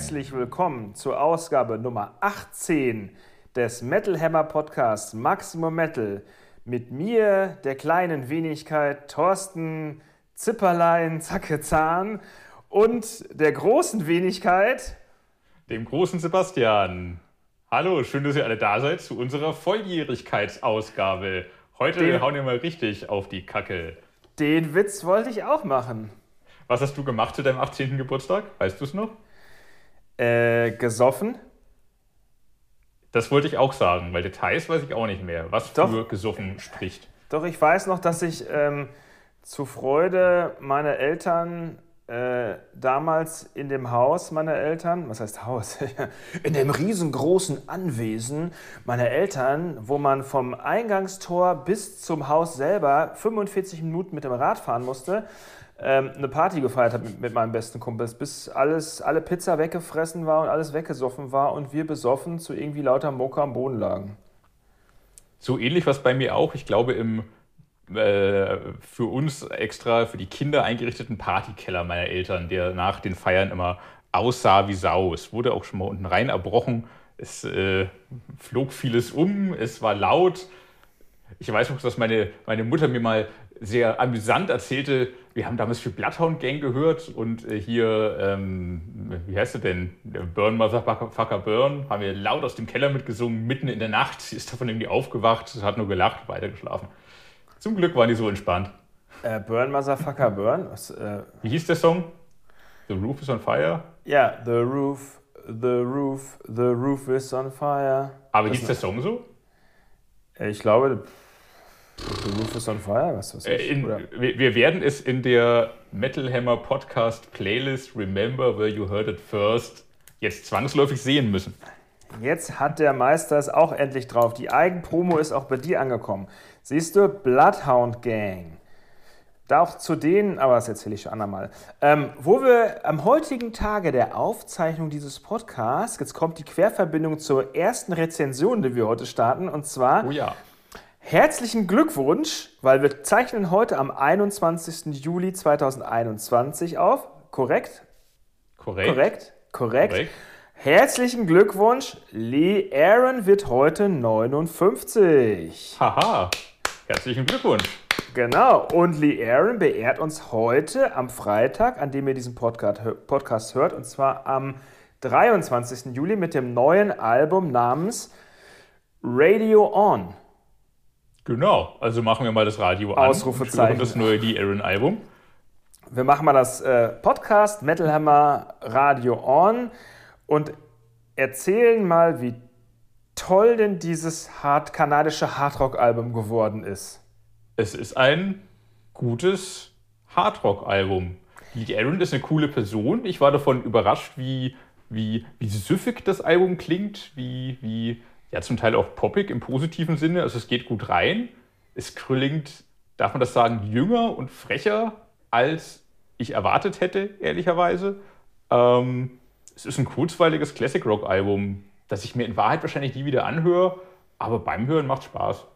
herzlich willkommen zur Ausgabe Nummer 18 des Metal Hammer Podcasts Maximum Metal mit mir, der kleinen Wenigkeit Thorsten Zipperlein Zackezahn und der großen Wenigkeit, dem großen Sebastian. Hallo, schön, dass ihr alle da seid zu unserer Volljährigkeitsausgabe. Heute den, hauen wir mal richtig auf die Kacke. Den Witz wollte ich auch machen. Was hast du gemacht zu deinem 18. Geburtstag? Weißt du es noch? Äh, gesoffen. Das wollte ich auch sagen, weil Details weiß ich auch nicht mehr, was Doch. für gesoffen spricht. Doch, ich weiß noch, dass ich ähm, zu Freude meiner Eltern äh, damals in dem Haus meiner Eltern, was heißt Haus? in dem riesengroßen Anwesen meiner Eltern, wo man vom Eingangstor bis zum Haus selber 45 Minuten mit dem Rad fahren musste, ähm, eine Party gefeiert habe mit, meinen besten Kumpels, bis alles, alle Pizza weggefressen war und alles weggesoffen war und wir besoffen zu irgendwie lauter Moka am Boden lagen. So ähnlich was bei mir auch. Ich glaube, im äh, für uns extra für die Kinder eingerichteten Partykeller meiner Eltern, der nach den Feiern immer aussah wie Sau. Es wurde auch schon mal unten rein erbrochen. Es äh, flog vieles um, es war laut. Ich weiß noch, dass meine, meine Mutter mir mal sehr amüsant erzählte, wir haben damals für Bloodhound Gang gehört und äh, hier, ähm, wie heißt er denn? Burn Motherfucker Burn, haben wir laut aus dem Keller mitgesungen, mitten in der Nacht. Sie ist davon irgendwie aufgewacht, hat nur gelacht, weitergeschlafen. Zum Glück waren die so entspannt. Äh, burn, Motherfucker, Burn. Was, äh, Wie hieß der Song? The Roof is on Fire? Ja, The Roof, The Roof, The Roof is on Fire. Aber das hieß der Song so? Äh, ich glaube, The Roof is on Fire, was weiß ich. Äh, in, wir, wir werden es in der Metal Hammer Podcast Playlist Remember Where You Heard It First jetzt zwangsläufig sehen müssen. Jetzt hat der Meister es auch endlich drauf. Die Eigenpromo ist auch bei dir angekommen. Siehst du, Bloodhound Gang. Da auch zu denen, aber das erzähle ich schon andermal. Ähm, wo wir am heutigen Tage der Aufzeichnung dieses Podcasts, jetzt kommt die Querverbindung zur ersten Rezension, die wir heute starten, und zwar oh ja. Herzlichen Glückwunsch, weil wir zeichnen heute am 21. Juli 2021 auf. Korrekt? Korrekt. Korrekt. Korrekt. Korrekt. Herzlichen Glückwunsch, Lee Aaron wird heute 59. Haha, herzlichen Glückwunsch. Genau, und Lee Aaron beehrt uns heute am Freitag, an dem ihr diesen Podcast, Podcast hört, und zwar am 23. Juli mit dem neuen Album namens Radio On. Genau, also machen wir mal das Radio an. Ausrufezeichen. das neue Lee Aaron Album. Wir machen mal das äh, Podcast Metal Hammer Radio On und erzählen mal, wie toll denn dieses hart, kanadische Hardrock-Album geworden ist. Es ist ein gutes Hardrock-Album. Lee Aaron ist eine coole Person. Ich war davon überrascht, wie, wie, wie süffig das Album klingt, wie, wie ja, zum Teil auch poppig im positiven Sinne. Also es geht gut rein. Es klingt, darf man das sagen, jünger und frecher, als ich erwartet hätte, ehrlicherweise. Ähm, es ist ein kurzweiliges Classic Rock Album, das ich mir in Wahrheit wahrscheinlich nie wieder anhöre, aber beim Hören macht Spaß.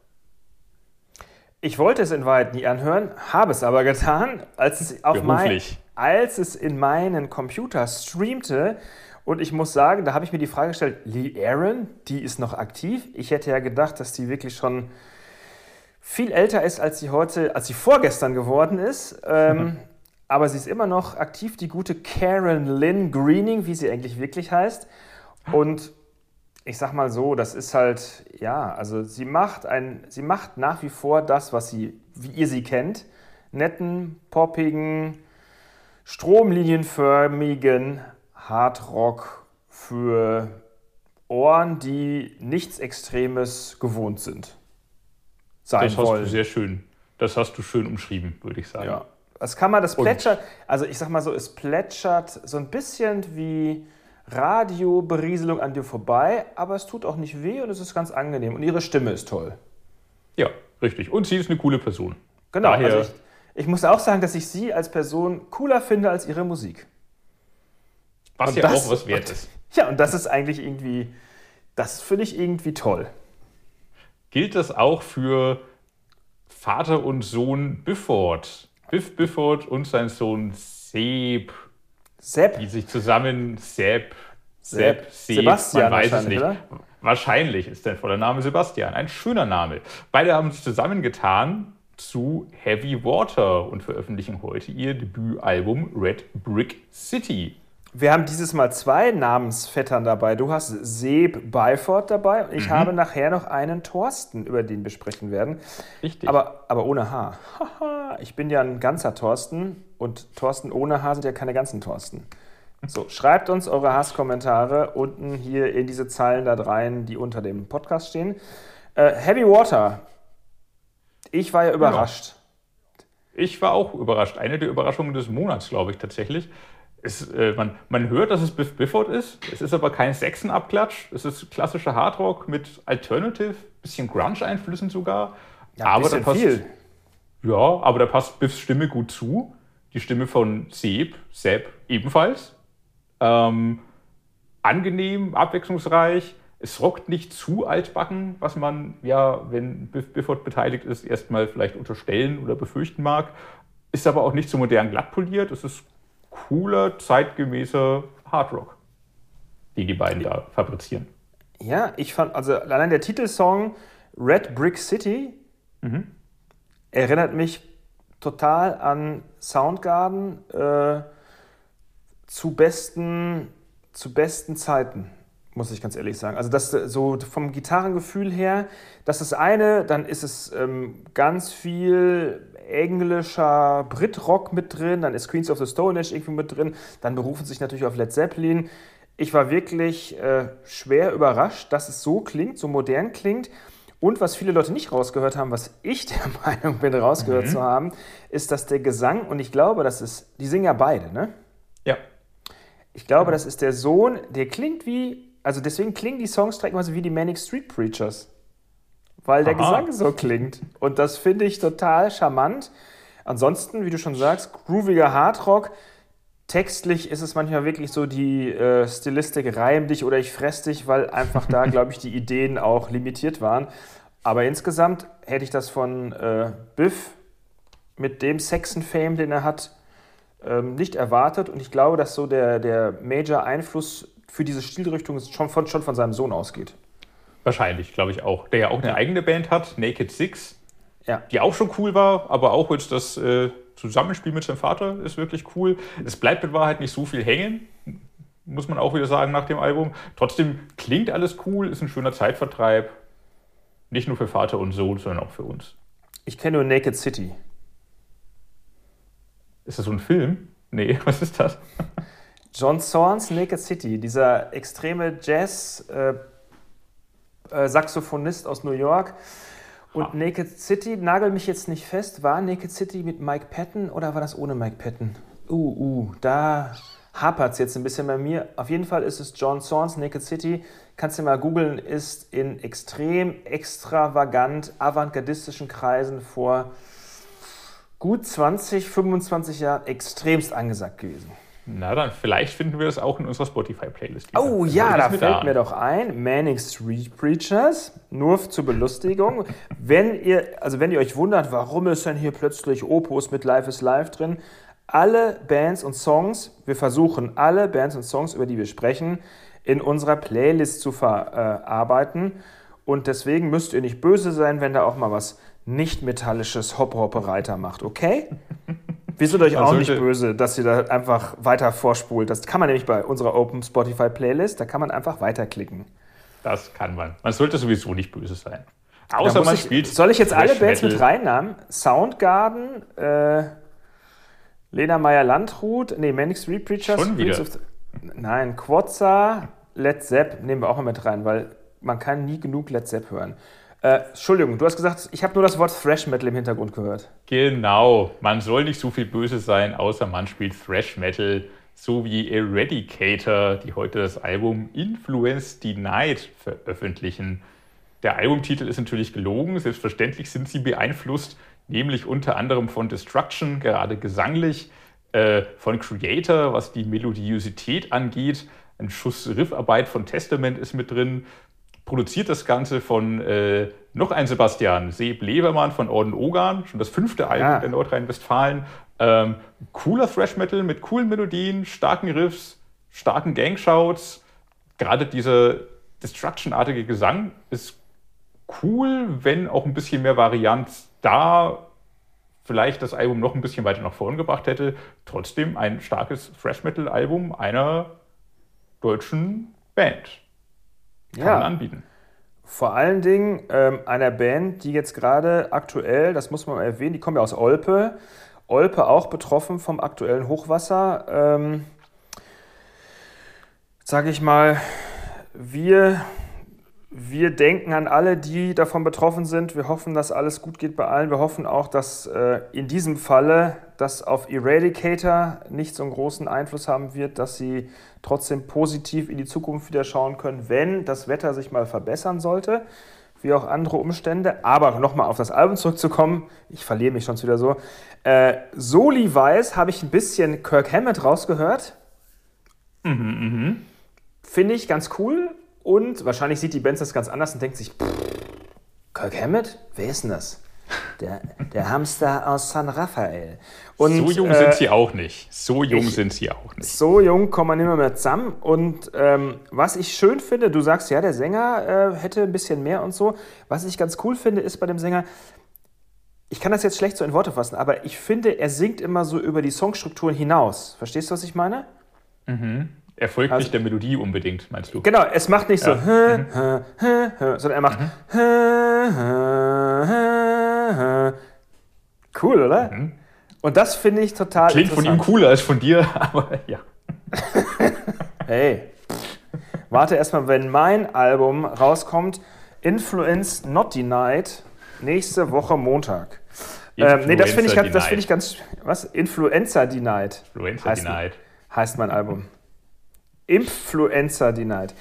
Ich wollte es in Wahrheit nie anhören, habe es aber getan, als es, auf mein, als es in meinen Computer streamte. Und ich muss sagen, da habe ich mir die Frage gestellt, Lee Aaron, die ist noch aktiv. Ich hätte ja gedacht, dass die wirklich schon viel älter ist, als sie heute, als sie vorgestern geworden ist. Ähm, aber sie ist immer noch aktiv, die gute Karen Lynn Greening, wie sie eigentlich wirklich heißt. Und ich sag mal so, das ist halt, ja, also sie macht, ein, sie macht nach wie vor das, was sie, wie ihr sie kennt. Netten, poppigen, stromlinienförmigen Hardrock für Ohren, die nichts Extremes gewohnt sind. Sein das hast wollen. du sehr schön. Das hast du schön umschrieben, würde ich sagen. Ja. Das kann man, das plätschert, also ich sag mal so, es plätschert so ein bisschen wie Radioberieselung an dir vorbei, aber es tut auch nicht weh und es ist ganz angenehm und ihre Stimme ist toll. Ja, richtig. Und sie ist eine coole Person. Genau. Daher also ich, ich muss auch sagen, dass ich sie als Person cooler finde als ihre Musik. Was und ja das, auch was wert ist. Ja, und das ist eigentlich irgendwie, das finde ich irgendwie toll. Gilt das auch für Vater und Sohn Bifford? Biff Bifford und sein Sohn Seb. Sepp. Die sich zusammen Sepp, Sepp, Sepp Sebastian man weiß es nicht. Oder? Wahrscheinlich ist der voller Name Sebastian. Ein schöner Name. Beide haben sich zusammengetan zu Heavy Water und veröffentlichen heute ihr Debütalbum Red Brick City. Wir haben dieses Mal zwei Namensvettern dabei. Du hast Seb Beifort dabei und ich mhm. habe nachher noch einen Thorsten, über den wir sprechen werden. Richtig. Aber, aber ohne H. ich bin ja ein ganzer Thorsten und Thorsten ohne H sind ja keine ganzen Thorsten. So, schreibt uns eure Hasskommentare unten hier in diese Zeilen da rein, die unter dem Podcast stehen. Äh, Heavy Water. Ich war ja überrascht. Ja. Ich war auch überrascht. Eine der Überraschungen des Monats, glaube ich, tatsächlich. Es, äh, man, man hört, dass es Biff Bifford ist. Es ist aber kein Sexenabklatsch. Es ist klassischer Hardrock mit Alternative, bisschen Grunge-Einflüssen sogar. Ja, aber da passt, viel. Ja, aber da passt Biffs Stimme gut zu. Die Stimme von Seb, Seb ebenfalls. Ähm, angenehm, abwechslungsreich. Es rockt nicht zu altbacken, was man ja, wenn Biff Bifford beteiligt ist, erstmal vielleicht unterstellen oder befürchten mag. Ist aber auch nicht so modern glatt poliert. Es ist cooler, zeitgemäßer Hardrock, die die beiden da fabrizieren. Ja, ich fand, also allein der Titelsong Red Brick City mhm. erinnert mich total an Soundgarden äh, zu, besten, zu besten Zeiten, muss ich ganz ehrlich sagen. Also das so vom Gitarrengefühl her, das ist eine, dann ist es ähm, ganz viel englischer Brit-Rock mit drin, dann ist Queens of the Stone Age irgendwie mit drin, dann berufen sich natürlich auf Led Zeppelin. Ich war wirklich äh, schwer überrascht, dass es so klingt, so modern klingt. Und was viele Leute nicht rausgehört haben, was ich der Meinung bin, rausgehört mhm. zu haben, ist, dass der Gesang, und ich glaube, das ist, die singen ja beide, ne? Ja. Ich glaube, das ist der Sohn, der klingt wie, also deswegen klingen die Songs streckenweise wie die Manic Street Preachers weil der Aha. Gesang so klingt. Und das finde ich total charmant. Ansonsten, wie du schon sagst, grooviger Hardrock. Textlich ist es manchmal wirklich so die äh, Stilistik reim dich oder ich fress dich, weil einfach da, glaube ich, die Ideen auch limitiert waren. Aber insgesamt hätte ich das von äh, Biff mit dem Saxon-Fame, den er hat, ähm, nicht erwartet. Und ich glaube, dass so der, der Major-Einfluss für diese Stilrichtung schon von, schon von seinem Sohn ausgeht. Wahrscheinlich, glaube ich auch. Der ja auch eine ja. eigene Band hat, Naked Six, ja. die auch schon cool war, aber auch jetzt das äh, Zusammenspiel mit seinem Vater ist wirklich cool. Es bleibt mit Wahrheit nicht so viel hängen, muss man auch wieder sagen nach dem Album. Trotzdem klingt alles cool, ist ein schöner Zeitvertreib. Nicht nur für Vater und Sohn, sondern auch für uns. Ich kenne nur Naked City. Ist das so ein Film? Nee, was ist das? John Zorns Naked City, dieser extreme Jazz- äh, äh, Saxophonist aus New York. Und ah. Naked City, nagel mich jetzt nicht fest, war Naked City mit Mike Patton oder war das ohne Mike Patton? Uh, uh, da hapert es jetzt ein bisschen bei mir. Auf jeden Fall ist es John Sorns Naked City. Kannst du mal googeln, ist in extrem extravagant avantgardistischen Kreisen vor gut 20, 25 Jahren extremst angesagt gewesen. Na dann, vielleicht finden wir das auch in unserer Spotify-Playlist. Oh ja, da fällt mir doch ein, Manning Street Preachers, nur zur Belustigung. wenn ihr, also wenn ihr euch wundert, warum ist denn hier plötzlich Opus mit Life is Life drin, alle Bands und Songs, wir versuchen alle Bands und Songs, über die wir sprechen, in unserer Playlist zu verarbeiten. Und deswegen müsst ihr nicht böse sein, wenn da auch mal was nicht metallisches Hop-Hoppereiter macht, okay? Wir sind euch auch nicht böse, dass ihr da einfach weiter vorspult. Das kann man nämlich bei unserer Open Spotify Playlist, da kann man einfach weiterklicken. Das kann man. Man sollte sowieso nicht böse sein. Außer man ich, spielt. Soll ich jetzt alle Bands mit reinnehmen? Soundgarden, äh, Lena Meyer-Landrut, nee, Manic Street Preachers. Schon wieder. The, nein, Quotza, Led Zepp nehmen wir auch mal mit rein, weil man kann nie genug Led Zepp hören. Äh, Entschuldigung, du hast gesagt, ich habe nur das Wort Thrash Metal im Hintergrund gehört. Genau, man soll nicht so viel böse sein, außer man spielt Thrash Metal, so wie Eradicator, die heute das Album Influence Denied veröffentlichen. Der Albumtitel ist natürlich gelogen, selbstverständlich sind sie beeinflusst, nämlich unter anderem von Destruction, gerade gesanglich, äh, von Creator, was die Melodiosität angeht. Ein Schuss Riffarbeit von Testament ist mit drin, produziert das Ganze von äh, noch ein Sebastian, Seb Levermann von Orden Ogan, schon das fünfte Album ja. der Nordrhein-Westfalen. Ähm, cooler Thrash Metal mit coolen Melodien, starken Riffs, starken Gangshouts. Gerade dieser Destruction-artige Gesang ist cool, wenn auch ein bisschen mehr Varianz da vielleicht das Album noch ein bisschen weiter nach vorn gebracht hätte. Trotzdem ein starkes Thrash Metal Album einer deutschen Band. Kann ja. man anbieten. Vor allen Dingen ähm, einer Band, die jetzt gerade aktuell, das muss man mal erwähnen, die kommen ja aus Olpe. Olpe auch betroffen vom aktuellen Hochwasser. Ähm, Sage ich mal, wir wir denken an alle, die davon betroffen sind. Wir hoffen, dass alles gut geht bei allen. Wir hoffen auch, dass äh, in diesem Falle das auf Eradicator nicht so einen großen Einfluss haben wird, dass sie trotzdem positiv in die Zukunft wieder schauen können, wenn das Wetter sich mal verbessern sollte, wie auch andere Umstände. Aber nochmal auf das Album zurückzukommen, ich verliere mich schon wieder so. Äh, Soli Weiß habe ich ein bisschen Kirk Hammett rausgehört. Mhm, mh. Finde ich ganz cool und wahrscheinlich sieht die Benz das ganz anders und denkt sich, Kirk Hammett? Wer ist denn das? Der, der Hamster aus San Rafael. Und, so jung äh, sind sie auch nicht. So jung ich, sind sie auch nicht. So jung kommen wir nicht mehr, mehr zusammen. Und ähm, was ich schön finde, du sagst ja, der Sänger äh, hätte ein bisschen mehr und so. Was ich ganz cool finde, ist bei dem Sänger, ich kann das jetzt schlecht so in Worte fassen, aber ich finde, er singt immer so über die Songstrukturen hinaus. Verstehst du, was ich meine? Mhm. Er folgt also, nicht der Melodie unbedingt, meinst du? Genau, es macht nicht ja. so, mhm. sondern er macht. Mhm. Cool, oder? Mhm. Und das finde ich total. Klingt von ihm cooler als von dir, aber ja. hey, warte erstmal, wenn mein Album rauskommt, Influence Not Denied, nächste Woche Montag. Ähm, nee, das finde ich, ganz, find ich ganz. Was? Influencer Denied. Influencer heißt, Denied. Heißt mein Album. Influencer Denied.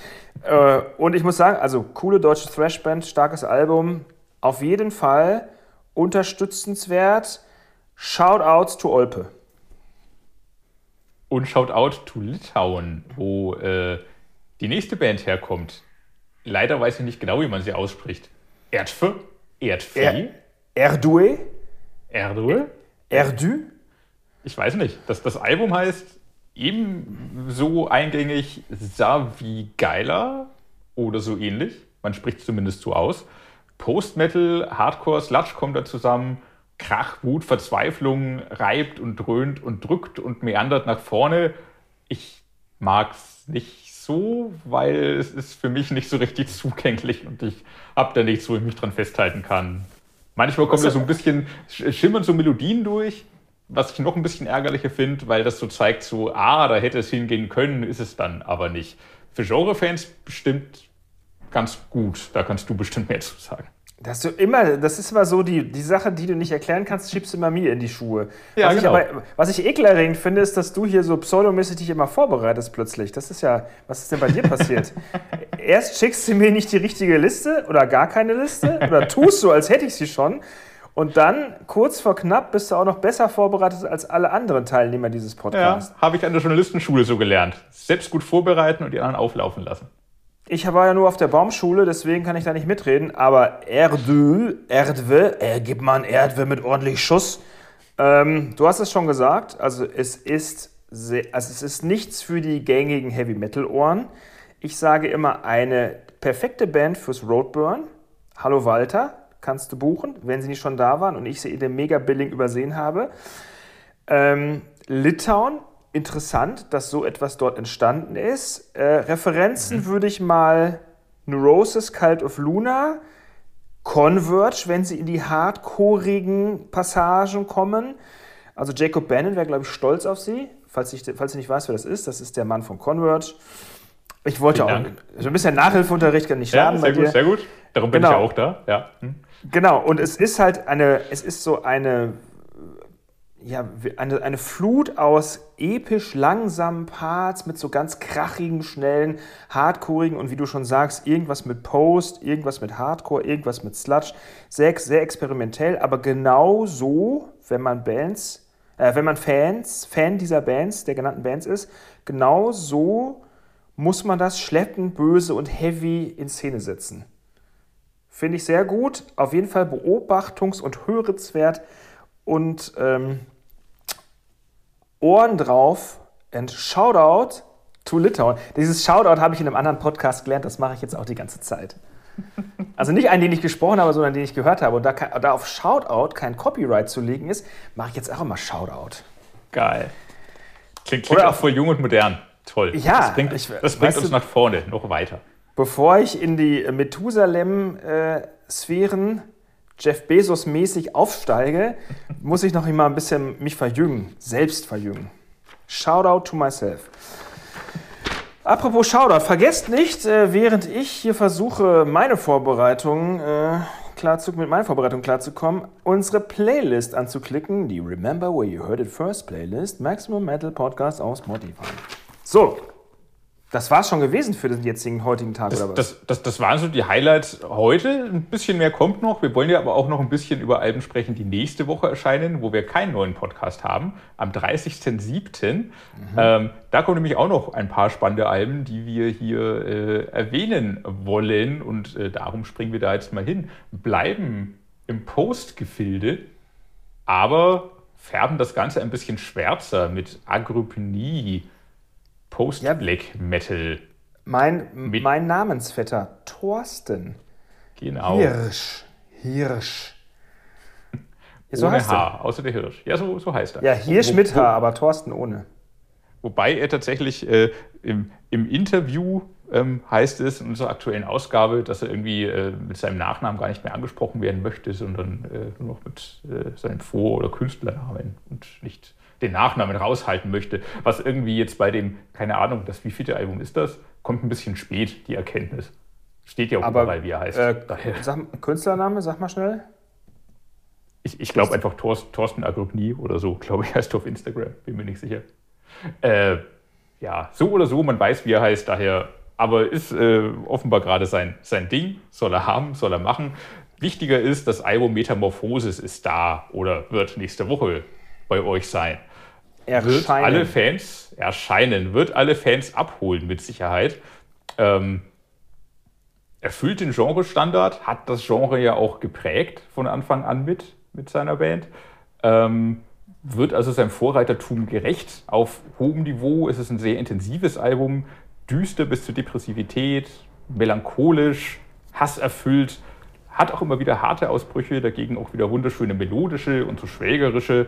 Äh, und ich muss sagen, also coole deutsche Thrashband, starkes Album, auf jeden Fall unterstützenswert. Shoutouts to Olpe. Und Shoutout to Litauen, wo äh, die nächste Band herkommt. Leider weiß ich nicht genau, wie man sie ausspricht. Erdfe? Erdfe? Er Erdue? Erdue? Erdü? Ich weiß nicht. Das, das Album heißt ebenso eingängig sah wie Geiler oder so ähnlich. Man spricht zumindest so aus. Post-Metal, Hardcore, Sludge kommt da zusammen. Krach, Wut, Verzweiflung reibt und dröhnt und drückt und meandert nach vorne. Ich mag es nicht so, weil es ist für mich nicht so richtig zugänglich und ich habe da nichts, wo ich mich dran festhalten kann. Manchmal kommen da so ein bisschen, schimmern so Melodien durch, was ich noch ein bisschen ärgerlicher finde, weil das so zeigt, so, ah, da hätte es hingehen können, ist es dann aber nicht. Für Genre-Fans bestimmt ganz gut. Da kannst du bestimmt mehr zu sagen. Das, du immer, das ist immer so, die, die Sache, die du nicht erklären kannst, schiebst du immer mir in die Schuhe. Ja, was, genau. ich aber, was ich ekelerregend finde, ist, dass du hier so pseudomäßig dich immer vorbereitest plötzlich. Das ist ja, was ist denn bei dir passiert? Erst schickst du mir nicht die richtige Liste oder gar keine Liste oder tust so, als hätte ich sie schon. Und dann, kurz vor knapp, bist du auch noch besser vorbereitet als alle anderen Teilnehmer dieses Podcasts. Ja, habe ich an der Journalistenschule so gelernt. Selbst gut vorbereiten und die anderen auflaufen lassen. Ich war ja nur auf der Baumschule, deswegen kann ich da nicht mitreden. Aber Erdö, Erdwe, äh, gib mal ein Erdwe mit ordentlich Schuss. Ähm, du hast es schon gesagt, also es ist, sehr, also es ist nichts für die gängigen Heavy-Metal-Ohren. Ich sage immer eine perfekte Band fürs Roadburn. Hallo Walter, kannst du buchen, wenn sie nicht schon da waren und ich sie in dem Mega-Billing übersehen habe. Ähm, Litauen, interessant, dass so etwas dort entstanden ist. Äh, Referenzen mhm. würde ich mal Neurosis, Cult of Luna, Converge, wenn sie in die hardcoreigen Passagen kommen. Also Jacob Bannon wäre, glaube ich, stolz auf sie. Falls, ich, falls ihr nicht weiß, wer das ist, das ist der Mann von Converge. Ich wollte Vielen auch Dank. so ein bisschen Nachhilfeunterricht kann nicht schaden ja, sehr bei gut, dir. Sehr gut, darum bin genau. ich ja auch da. Ja. Hm. Genau, und es ist halt eine, es ist so eine, ja, eine, eine Flut aus episch langsamen Parts mit so ganz krachigen, schnellen, hardcoreigen und wie du schon sagst, irgendwas mit Post, irgendwas mit Hardcore, irgendwas mit Sludge. Sehr, sehr experimentell, aber genau so, wenn man Bands, äh, wenn man Fans, Fan dieser Bands, der genannten Bands ist, genau so muss man das schleppend, böse und heavy in Szene setzen. Finde ich sehr gut. Auf jeden Fall beobachtungs- und hörenswert. Und ähm, Ohren drauf and Shoutout to Litauen. Dieses Shoutout habe ich in einem anderen Podcast gelernt, das mache ich jetzt auch die ganze Zeit. Also nicht einen, den ich gesprochen habe, sondern den ich gehört habe. Und da, da auf Shoutout kein Copyright zu legen ist, mache ich jetzt auch immer Shoutout. Geil. Klingt, klingt auch voll jung und modern. Toll. Ja, das bringt, ich, das bringt uns du, nach vorne, noch weiter. Bevor ich in die Methusalem-Sphären Jeff Bezos-mäßig aufsteige, muss ich noch immer ein bisschen mich verjüngen, selbst verjüngen. Shoutout to myself. Apropos Shoutout, vergesst nicht, äh, während ich hier versuche, meine Vorbereitungen äh, klar zu, mit meinen Vorbereitungen klarzukommen, unsere Playlist anzuklicken, die Remember Where You Heard It First Playlist, Maximum Metal Podcast aus Spotify. So, das war es schon gewesen für den jetzigen heutigen Tag, das, oder was? Das, das, das waren so die Highlights heute. Ein bisschen mehr kommt noch. Wir wollen ja aber auch noch ein bisschen über Alben sprechen, die nächste Woche erscheinen, wo wir keinen neuen Podcast haben. Am 30.07. Mhm. Ähm, da kommen nämlich auch noch ein paar spannende Alben, die wir hier äh, erwähnen wollen. Und äh, darum springen wir da jetzt mal hin. Bleiben im Postgefilde, aber färben das Ganze ein bisschen schwärzer mit Agropenie Post-Black Metal. Mein, mein Namensvetter, Thorsten. Genau. Hirsch. Hirsch. Ja, so ohne heißt H, er. außer der Hirsch. Ja, so, so heißt er. Ja, Hirsch wo, mit H, aber Thorsten ohne. Wobei er tatsächlich äh, im, im Interview ähm, heißt es in unserer aktuellen Ausgabe, dass er irgendwie äh, mit seinem Nachnamen gar nicht mehr angesprochen werden möchte, sondern äh, nur noch mit äh, seinem Vor- oder Künstlernamen und nicht den Nachnamen raushalten möchte, was irgendwie jetzt bei dem, keine Ahnung, das wievielte Album ist das, kommt ein bisschen spät, die Erkenntnis. Steht ja auch Aber, überall, wie er heißt. Äh, sag, Künstlername, sag mal schnell. Ich, ich glaube einfach Thorsten, Thorsten Agrogny oder so, glaube ich, heißt er auf Instagram, bin mir nicht sicher. Äh, ja, so oder so, man weiß, wie er heißt, daher, aber ist äh, offenbar gerade sein, sein Ding, soll er haben, soll er machen. Wichtiger ist, das Album Metamorphosis ist da oder wird nächste Woche bei euch sein erscheinen. Wird alle Fans erscheinen, wird alle Fans abholen mit Sicherheit. Ähm, erfüllt den Genrestandard, hat das Genre ja auch geprägt von Anfang an mit, mit seiner Band. Ähm, wird also seinem Vorreitertum gerecht. Auf hohem Niveau ist es ein sehr intensives Album, düster bis zur Depressivität, melancholisch, hasserfüllt, hat auch immer wieder harte Ausbrüche, dagegen auch wieder wunderschöne melodische und so schwägerische.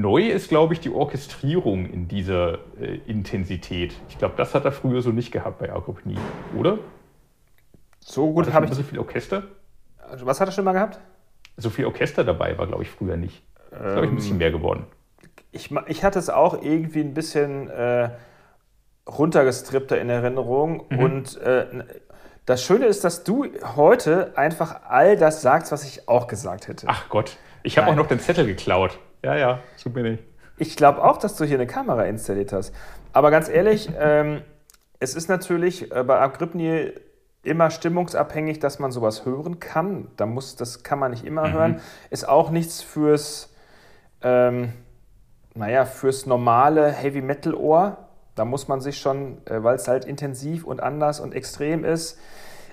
Neu ist, glaube ich, die Orchestrierung in dieser äh, Intensität. Ich glaube, das hat er früher so nicht gehabt bei Agropnie, oder? So gut habe ich. So viel Orchester? Also, was hat er schon mal gehabt? So viel Orchester dabei war, glaube ich, früher nicht. Das ist, glaube ich, ein bisschen ähm, mehr geworden. Ich, ich hatte es auch irgendwie ein bisschen äh, runtergestrippter in Erinnerung. Mhm. Und äh, das Schöne ist, dass du heute einfach all das sagst, was ich auch gesagt hätte. Ach Gott, ich habe auch noch den Zettel geklaut. Ja, ja, so bin ich. Ich glaube auch, dass du hier eine Kamera installiert hast. Aber ganz ehrlich, ähm, es ist natürlich äh, bei Agrypnie immer stimmungsabhängig, dass man sowas hören kann. Da muss, das kann man nicht immer mhm. hören. Ist auch nichts fürs, ähm, naja, fürs normale Heavy Metal Ohr. Da muss man sich schon, äh, weil es halt intensiv und anders und extrem ist.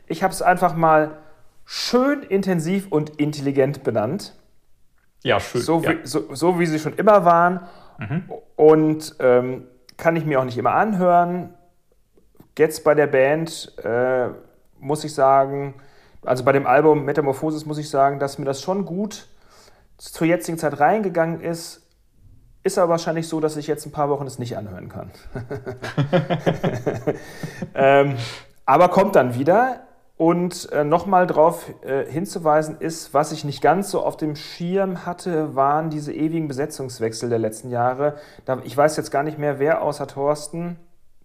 Ich habe es einfach mal schön intensiv und intelligent benannt. Ja, schön. So, ja. Wie, so, so wie sie schon immer waren. Mhm. Und ähm, kann ich mir auch nicht immer anhören. Jetzt bei der Band äh, muss ich sagen, also bei dem Album Metamorphosis muss ich sagen, dass mir das schon gut zur jetzigen Zeit reingegangen ist. Ist aber wahrscheinlich so, dass ich jetzt ein paar Wochen es nicht anhören kann. ähm, aber kommt dann wieder. Und äh, nochmal darauf äh, hinzuweisen ist, was ich nicht ganz so auf dem Schirm hatte, waren diese ewigen Besetzungswechsel der letzten Jahre. Da, ich weiß jetzt gar nicht mehr, wer außer Thorsten,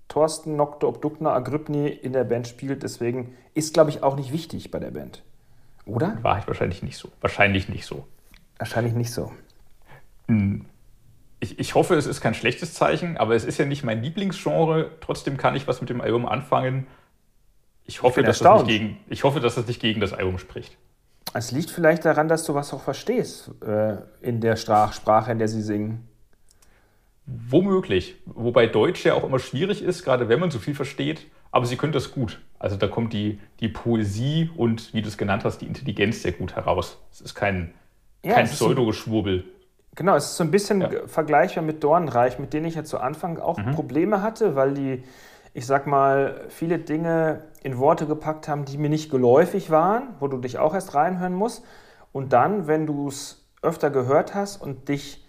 Thorsten, Nokte, Obdukner, Agrypni in der Band spielt. Deswegen ist, glaube ich, auch nicht wichtig bei der Band. Oder? War ich wahrscheinlich nicht so. Wahrscheinlich nicht so. Wahrscheinlich nicht so. Hm. Ich, ich hoffe, es ist kein schlechtes Zeichen, aber es ist ja nicht mein Lieblingsgenre. Trotzdem kann ich was mit dem Album anfangen. Ich hoffe, ich dass das nicht gegen, ich hoffe, dass das nicht gegen das Album spricht. Es liegt vielleicht daran, dass du was auch verstehst äh, in der Sprache, in der sie singen. Womöglich. Wobei Deutsch ja auch immer schwierig ist, gerade wenn man so viel versteht. Aber sie können das gut. Also da kommt die, die Poesie und, wie du es genannt hast, die Intelligenz sehr gut heraus. Es ist kein, ja, kein Pseudo-Geschwurbel. Genau, es ist so ein bisschen ja. vergleichbar mit Dornreich, mit denen ich ja zu Anfang auch mhm. Probleme hatte, weil die, ich sag mal, viele Dinge in Worte gepackt haben, die mir nicht geläufig waren, wo du dich auch erst reinhören musst. Und dann, wenn du es öfter gehört hast und dich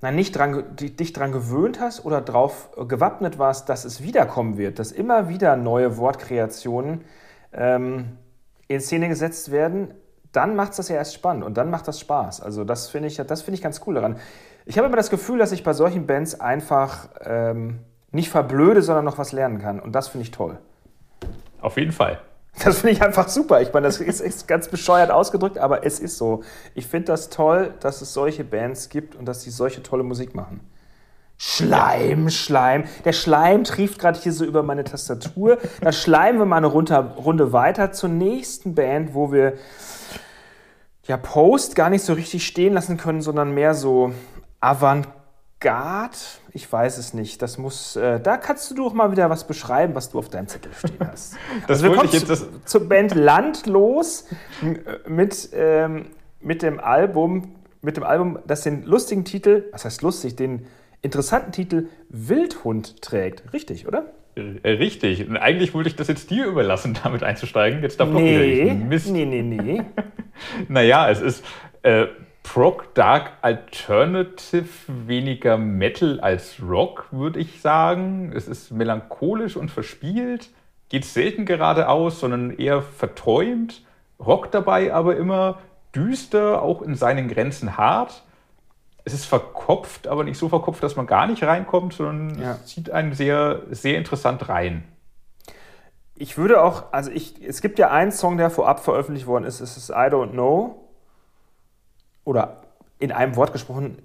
na, nicht dran, dich daran gewöhnt hast oder darauf gewappnet warst, dass es wiederkommen wird, dass immer wieder neue Wortkreationen ähm, in Szene gesetzt werden, dann macht es das ja erst spannend und dann macht das Spaß. Also das finde ich, find ich ganz cool daran. Ich habe immer das Gefühl, dass ich bei solchen Bands einfach ähm, nicht verblöde, sondern noch was lernen kann. Und das finde ich toll. Auf jeden Fall. Das finde ich einfach super. Ich meine, das ist, ist, ganz bescheuert ausgedrückt, aber es ist so. Ich finde das toll, dass es solche Bands gibt und dass sie solche tolle Musik machen. Schleim, Schleim. Der Schleim trieft gerade hier so über meine Tastatur. Da schleimen wir mal eine Runde weiter zur nächsten Band, wo wir ja Post gar nicht so richtig stehen lassen können, sondern mehr so Avantgarde. Ich weiß es nicht. Das muss. Äh, da kannst du doch mal wieder was beschreiben, was du auf deinem Zettel stehen hast. das also wir kommen jetzt zu, zur Band Landlos mit, ähm, mit dem Album, mit dem Album, das den lustigen Titel, was heißt lustig, den interessanten Titel Wildhund trägt. Richtig, oder? Äh, richtig. Und eigentlich wollte ich das jetzt dir überlassen, damit einzusteigen. Jetzt darf nee, doch wieder ich. Mist. Nee, nee, nee. naja, es ist äh, Prog Dark Alternative, weniger Metal als Rock, würde ich sagen. Es ist melancholisch und verspielt, geht selten geradeaus, sondern eher verträumt. Rock dabei aber immer düster, auch in seinen Grenzen hart es ist verkopft, aber nicht so verkopft, dass man gar nicht reinkommt, sondern ja. es zieht einen sehr, sehr interessant rein. Ich würde auch, also ich, es gibt ja einen Song, der vorab veröffentlicht worden ist, es ist I Don't Know. Oder in einem Wort gesprochen,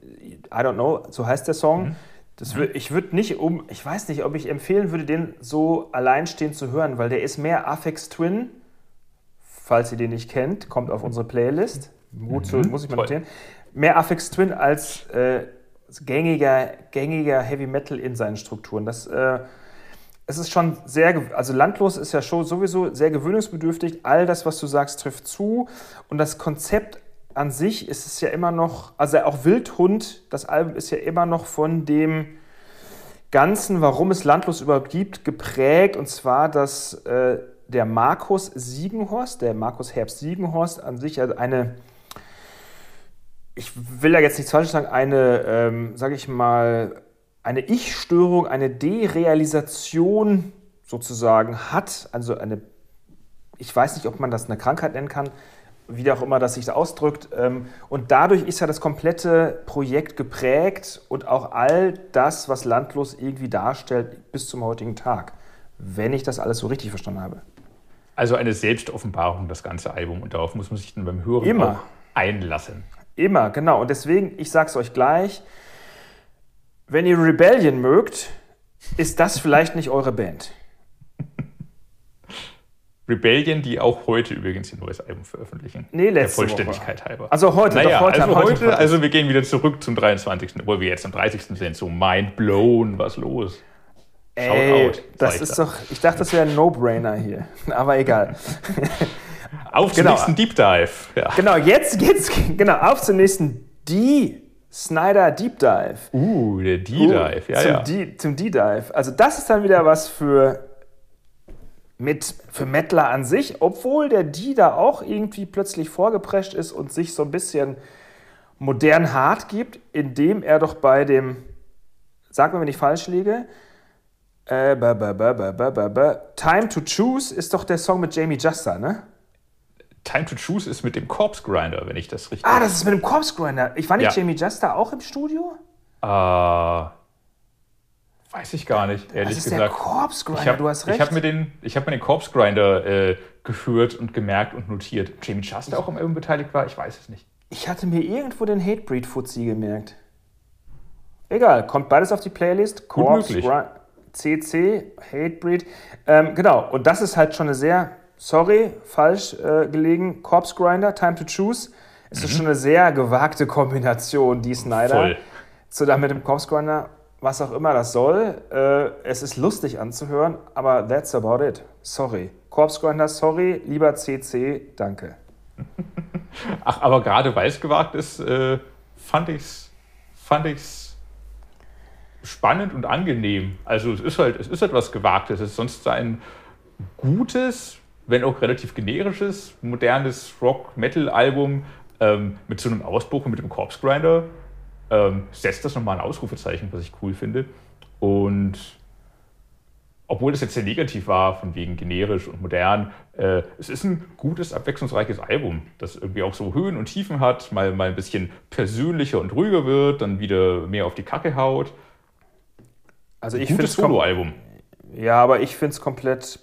I Don't Know, so heißt der Song. Mhm. Das ich würde nicht um, ich weiß nicht, ob ich empfehlen würde, den so alleinstehend zu hören, weil der ist mehr Affix Twin. Falls ihr den nicht kennt, kommt auf unsere Playlist. Gut, mhm. muss ich mal notieren mehr Affix Twin als äh, gängiger, gängiger Heavy Metal in seinen Strukturen. Das, äh, es ist schon sehr, also landlos ist ja schon sowieso sehr gewöhnungsbedürftig. All das, was du sagst, trifft zu. Und das Konzept an sich ist es ja immer noch, also auch Wildhund, das Album ist ja immer noch von dem Ganzen, warum es landlos überhaupt gibt, geprägt. Und zwar, dass äh, der Markus Siegenhorst, der Markus Herbst Siegenhorst an sich eine ich will da jetzt nichts falsch sagen, eine, ähm, sage ich mal, eine Ich-Störung, eine Derealisation sozusagen hat, also eine, ich weiß nicht, ob man das eine Krankheit nennen kann, wie auch immer das sich ausdrückt. Ähm, und dadurch ist ja das komplette Projekt geprägt und auch all das, was Landlos irgendwie darstellt, bis zum heutigen Tag, wenn ich das alles so richtig verstanden habe. Also eine Selbstoffenbarung, das ganze Album. Und darauf muss man sich dann beim Hören Immer. einlassen. Immer, genau. Und deswegen, ich sag's euch gleich, wenn ihr Rebellion mögt, ist das vielleicht nicht eure Band. Rebellion, die auch heute übrigens ihr neues Album veröffentlichen. Nee, letzte Der Vollständigkeit Woche. halber. Also heute, naja, heute, also heute, heute also wir gehen wieder zurück zum 23., obwohl wir jetzt am 30. sind, so mind blown, was los? Ey, out, das ist da. doch, ich dachte, das wäre ein No-Brainer hier, aber egal. Auf zum genau. nächsten Deep Dive. Ja. Genau, jetzt geht's genau, auf zum nächsten D. Snyder Deep Dive. Uh, der D-Dive, uh, ja, zum ja. D, zum D-Dive. Also das ist dann wieder was für, mit, für Mettler an sich, obwohl der D da auch irgendwie plötzlich vorgeprescht ist und sich so ein bisschen modern hart gibt, indem er doch bei dem, sag mal, wenn ich falsch liege, äh, Time to Choose ist doch der Song mit Jamie Juster, ne? Time to Choose ist mit dem Corpse Grinder, wenn ich das richtig. Ah, das ist mit dem Corpse Grinder. Ich war nicht ja. Jamie Juster auch im Studio? Äh, weiß ich gar nicht, ehrlich das ist gesagt. Der Corpse Grinder, hab, du hast recht. Ich habe mir den, ich mir den Corpse Grinder äh, geführt und gemerkt und notiert. Jamie Juster auch am Album beteiligt war, ich weiß es nicht. Ich hatte mir irgendwo den Hatebreed Fuzzi gemerkt. Egal, kommt beides auf die Playlist. Corpse Grinder. CC, Hatebreed. Ähm, genau, und das ist halt schon eine sehr sorry, falsch äh, gelegen, Corpse Grinder, Time to Choose. Es mhm. ist schon eine sehr gewagte Kombination, die Snyder. Voll. Zu mit dem Corpse Grinder, was auch immer das soll. Äh, es ist lustig anzuhören, aber that's about it. Sorry. Corpse Grinder, sorry. Lieber CC, danke. Ach, aber gerade weil es gewagt ist, äh, fand ich es fand ich es spannend und angenehm. Also es ist halt, es ist etwas Gewagtes. Es ist sonst ein gutes, wenn auch relativ generisches, modernes Rock-Metal-Album ähm, mit so einem Ausbruch und mit dem Corpse Grinder. Ähm, setzt das nochmal ein Ausrufezeichen, was ich cool finde. Und obwohl das jetzt sehr negativ war, von wegen generisch und modern, äh, es ist ein gutes, abwechslungsreiches Album, das irgendwie auch so Höhen und Tiefen hat, mal, mal ein bisschen persönlicher und ruhiger wird, dann wieder mehr auf die Kacke haut. Also ich finde Solo-Album. Ja, aber ich finde es komplett.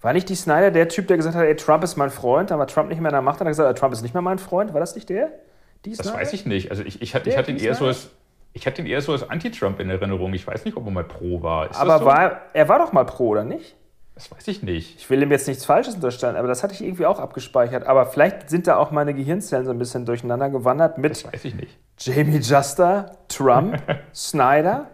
War nicht die Snyder der Typ, der gesagt hat, ey, Trump ist mein Freund, dann war Trump nicht mehr in der Macht, dann hat er gesagt, Trump ist nicht mehr mein Freund. War das nicht der? Die das weiß ich nicht. Also ich, ich, hatte, ich hatte ihn eher so als ich hatte ihn eher so als Anti-Trump in Erinnerung. Ich weiß nicht, ob er mal pro war. Ist aber so? war, er war doch mal pro, oder nicht? Das weiß ich nicht. Ich will ihm jetzt nichts Falsches unterstellen, aber das hatte ich irgendwie auch abgespeichert. Aber vielleicht sind da auch meine Gehirnzellen so ein bisschen durcheinander gewandert mit. Das weiß ich nicht. Jamie Juster, Trump, Snyder.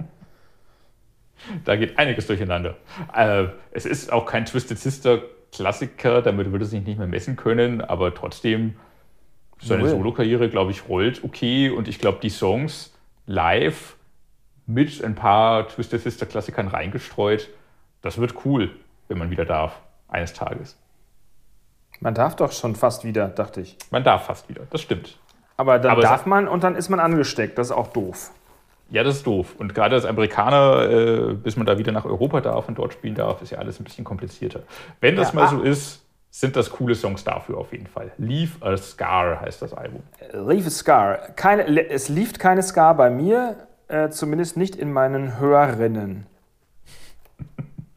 Da geht einiges durcheinander. Äh, es ist auch kein Twisted Sister Klassiker, damit würde es sich nicht mehr messen können, aber trotzdem, seine Solo-Karriere, glaube ich, rollt okay und ich glaube, die Songs live mit ein paar Twisted Sister Klassikern reingestreut. Das wird cool, wenn man wieder darf, eines Tages. Man darf doch schon fast wieder, dachte ich. Man darf fast wieder, das stimmt. Aber dann Aber darf man und dann ist man angesteckt, das ist auch doof. Ja, das ist doof. Und gerade als Amerikaner, äh, bis man da wieder nach Europa darf und dort spielen darf, ist ja alles ein bisschen komplizierter. Wenn das ja, mal ah. so ist, sind das coole Songs dafür auf jeden Fall. Leave a Scar heißt das Album. Leave a Scar. Keine, es lief keine Scar bei mir, äh, zumindest nicht in meinen Hörerinnen.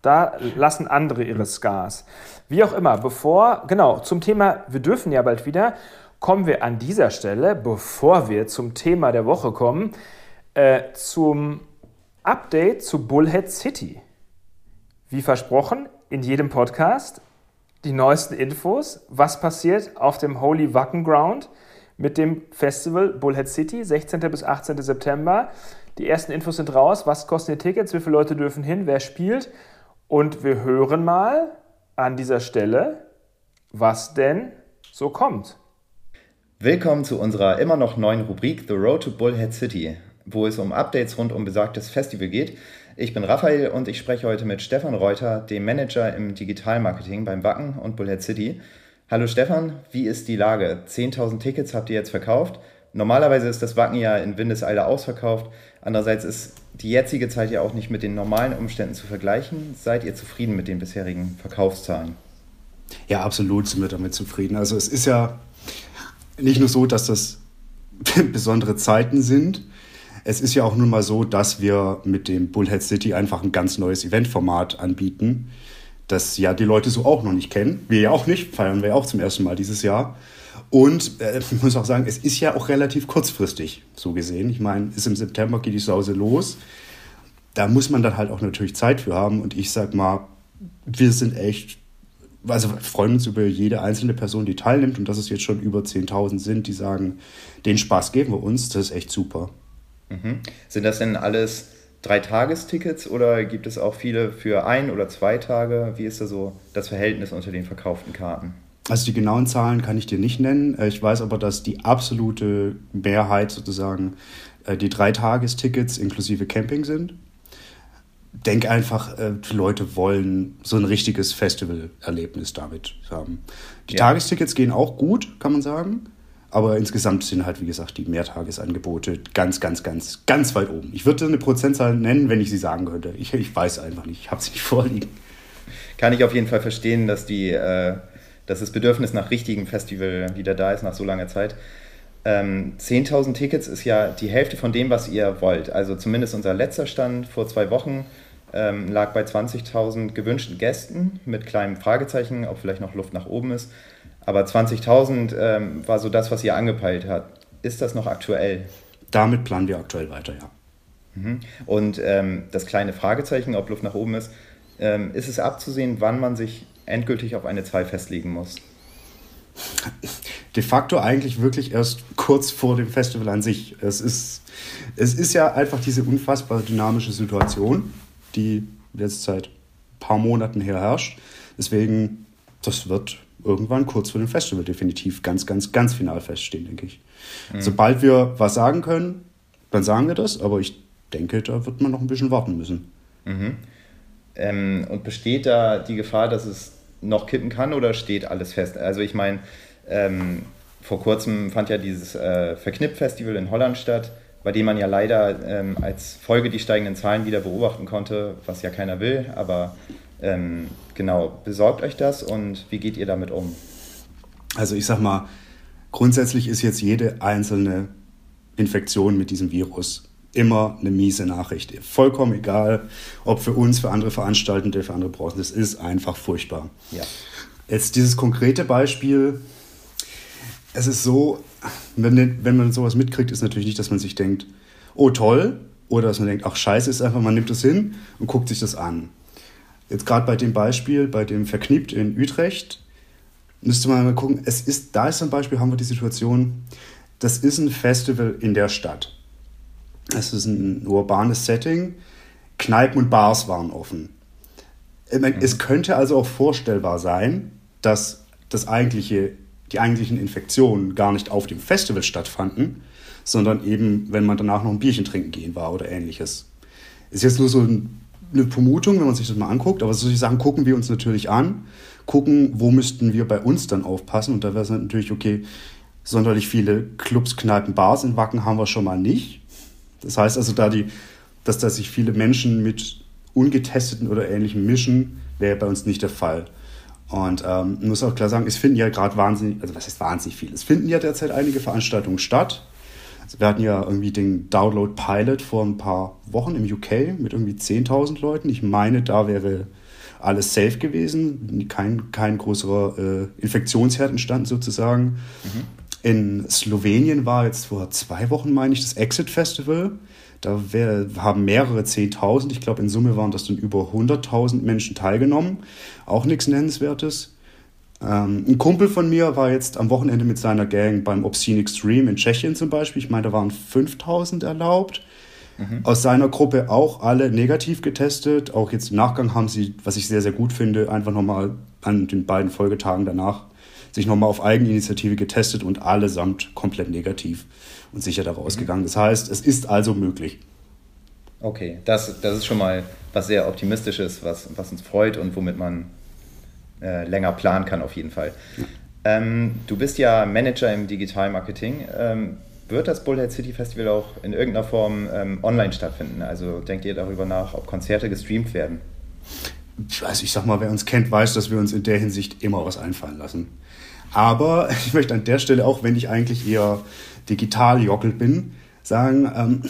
Da lassen andere ihre Scars. Wie auch immer, bevor, genau, zum Thema, wir dürfen ja bald wieder, kommen wir an dieser Stelle, bevor wir zum Thema der Woche kommen, äh, zum Update zu Bullhead City. Wie versprochen, in jedem Podcast die neuesten Infos, was passiert auf dem Holy Wacken Ground mit dem Festival Bullhead City, 16. bis 18. September. Die ersten Infos sind raus. Was kosten die Tickets? Wie viele Leute dürfen hin? Wer spielt? Und wir hören mal an dieser Stelle, was denn so kommt. Willkommen zu unserer immer noch neuen Rubrik The Road to Bullhead City, wo es um Updates rund um besagtes Festival geht. Ich bin Raphael und ich spreche heute mit Stefan Reuter, dem Manager im Digitalmarketing beim Wacken und Bullhead City. Hallo Stefan, wie ist die Lage? 10.000 Tickets habt ihr jetzt verkauft. Normalerweise ist das Wacken ja in Windeseile ausverkauft. Andererseits ist die jetzige Zeit ja auch nicht mit den normalen Umständen zu vergleichen. Seid ihr zufrieden mit den bisherigen Verkaufszahlen? Ja, absolut sind wir damit zufrieden. Also es ist ja nicht nur so, dass das besondere Zeiten sind, es ist ja auch nun mal so, dass wir mit dem Bullhead City einfach ein ganz neues Eventformat anbieten, das ja die Leute so auch noch nicht kennen. Wir ja auch nicht, feiern wir ja auch zum ersten Mal dieses Jahr. Und äh, ich muss auch sagen, es ist ja auch relativ kurzfristig so gesehen. Ich meine, ist im September geht die Sause los. Da muss man dann halt auch natürlich Zeit für haben. Und ich sag mal, wir sind echt, also freuen uns über jede einzelne Person, die teilnimmt. Und dass es jetzt schon über 10.000 sind, die sagen, den Spaß geben wir uns. Das ist echt super. Mhm. Sind das denn alles Drei-Tagestickets oder gibt es auch viele für ein oder zwei Tage? Wie ist da so das Verhältnis unter den verkauften Karten? Also die genauen Zahlen kann ich dir nicht nennen. Äh, ich weiß aber, dass die absolute Mehrheit sozusagen äh, die Dreitagestickets inklusive Camping sind. Denk einfach, äh, die Leute wollen so ein richtiges Festivalerlebnis damit haben. Die ja. Tagestickets gehen auch gut, kann man sagen. Aber insgesamt sind halt, wie gesagt, die Mehrtagesangebote ganz, ganz, ganz, ganz weit oben. Ich würde eine Prozentzahl nennen, wenn ich sie sagen könnte. Ich, ich weiß einfach nicht, ich habe sie nicht vorliegen. Kann ich auf jeden Fall verstehen, dass, die, äh, dass das Bedürfnis nach richtigem Festival wieder da ist, nach so langer Zeit. Ähm, 10.000 Tickets ist ja die Hälfte von dem, was ihr wollt. Also zumindest unser letzter Stand vor zwei Wochen ähm, lag bei 20.000 gewünschten Gästen mit kleinem Fragezeichen, ob vielleicht noch Luft nach oben ist. Aber 20.000 ähm, war so das, was ihr angepeilt habt. Ist das noch aktuell? Damit planen wir aktuell weiter, ja. Mhm. Und ähm, das kleine Fragezeichen, ob Luft nach oben ist, ähm, ist es abzusehen, wann man sich endgültig auf eine Zahl festlegen muss? De facto eigentlich wirklich erst kurz vor dem Festival an sich. Es ist, es ist ja einfach diese unfassbar dynamische Situation, die jetzt seit ein paar Monaten her herrscht. Deswegen, das wird irgendwann kurz vor dem Festival definitiv ganz, ganz, ganz final feststehen, denke ich. Mhm. Sobald wir was sagen können, dann sagen wir das, aber ich denke, da wird man noch ein bisschen warten müssen. Mhm. Ähm, und besteht da die Gefahr, dass es noch kippen kann oder steht alles fest? Also ich meine, ähm, vor kurzem fand ja dieses äh, Verknippt-Festival in Holland statt, bei dem man ja leider ähm, als Folge die steigenden Zahlen wieder beobachten konnte, was ja keiner will. Aber ähm, genau, besorgt euch das und wie geht ihr damit um? Also ich sag mal, grundsätzlich ist jetzt jede einzelne Infektion mit diesem Virus immer eine miese Nachricht. Vollkommen egal, ob für uns, für andere Veranstaltende, für andere Branchen. Das ist einfach furchtbar. Ja. Jetzt dieses konkrete Beispiel. Es ist so, wenn, wenn man sowas mitkriegt, ist natürlich nicht, dass man sich denkt, oh toll, oder dass man denkt, ach scheiße, ist einfach, man nimmt das hin und guckt sich das an. Jetzt gerade bei dem Beispiel, bei dem Verkniept in Utrecht, müsste man mal gucken, es ist, da ist zum Beispiel, haben wir die Situation, das ist ein Festival in der Stadt. Es ist ein urbanes Setting. Kneipen und Bars waren offen. Mhm. Es könnte also auch vorstellbar sein, dass das eigentliche, die eigentlichen Infektionen gar nicht auf dem Festival stattfanden, sondern eben, wenn man danach noch ein Bierchen trinken gehen war oder ähnliches. Ist jetzt nur so eine Vermutung, wenn man sich das mal anguckt, aber solche Sachen gucken wir uns natürlich an, gucken, wo müssten wir bei uns dann aufpassen und da wäre es natürlich okay, sonderlich viele Clubs, Kneipen, Bars in Wacken haben wir schon mal nicht. Das heißt also, da die, dass da sich viele Menschen mit ungetesteten oder ähnlichem mischen, wäre bei uns nicht der Fall. Und ähm, muss auch klar sagen, es finden ja gerade wahnsinnig, also was heißt wahnsinnig viel? Es finden ja derzeit einige Veranstaltungen statt. Wir hatten ja irgendwie den Download Pilot vor ein paar Wochen im UK mit irgendwie 10.000 Leuten. Ich meine, da wäre alles safe gewesen, kein, kein größerer äh, Infektionsherd entstanden sozusagen. Mhm. In Slowenien war jetzt vor zwei Wochen, meine ich, das Exit Festival. Da wär, haben mehrere 10.000, ich glaube in Summe waren das dann über 100.000 Menschen teilgenommen. Auch nichts Nennenswertes. Ähm, ein Kumpel von mir war jetzt am Wochenende mit seiner Gang beim Obscene Extreme in Tschechien zum Beispiel. Ich meine, da waren 5.000 erlaubt. Mhm. Aus seiner Gruppe auch alle negativ getestet. Auch jetzt im Nachgang haben sie, was ich sehr, sehr gut finde, einfach nochmal an den beiden Folgetagen danach sich nochmal auf Eigeninitiative getestet und allesamt komplett negativ und sicher da rausgegangen. Das heißt, es ist also möglich. Okay, das, das ist schon mal was sehr Optimistisches, was, was uns freut und womit man äh, länger planen kann auf jeden Fall. Ähm, du bist ja Manager im Digitalmarketing. Ähm, wird das Bullhead City Festival auch in irgendeiner Form ähm, online stattfinden? Also denkt ihr darüber nach, ob Konzerte gestreamt werden? Also ich sag mal, wer uns kennt, weiß, dass wir uns in der Hinsicht immer was einfallen lassen. Aber ich möchte an der Stelle, auch wenn ich eigentlich eher digital jockelt bin, sagen, ähm,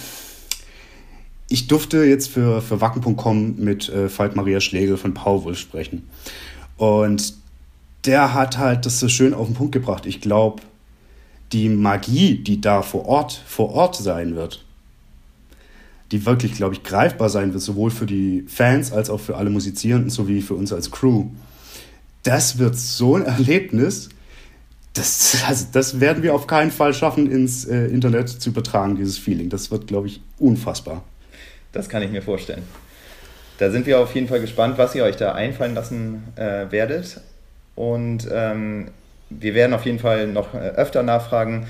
ich durfte jetzt für, für Wacken.com mit äh, Falk Maria Schlegel von Powerwolf sprechen. Und der hat halt das so schön auf den Punkt gebracht. Ich glaube, die Magie, die da vor Ort, vor Ort sein wird, die wirklich, glaube ich, greifbar sein wird, sowohl für die Fans als auch für alle Musizierenden sowie für uns als Crew, das wird so ein Erlebnis, das, also das werden wir auf keinen Fall schaffen, ins äh, Internet zu übertragen, dieses Feeling. Das wird, glaube ich, unfassbar. Das kann ich mir vorstellen. Da sind wir auf jeden Fall gespannt, was ihr euch da einfallen lassen äh, werdet. Und ähm, wir werden auf jeden Fall noch äh, öfter nachfragen.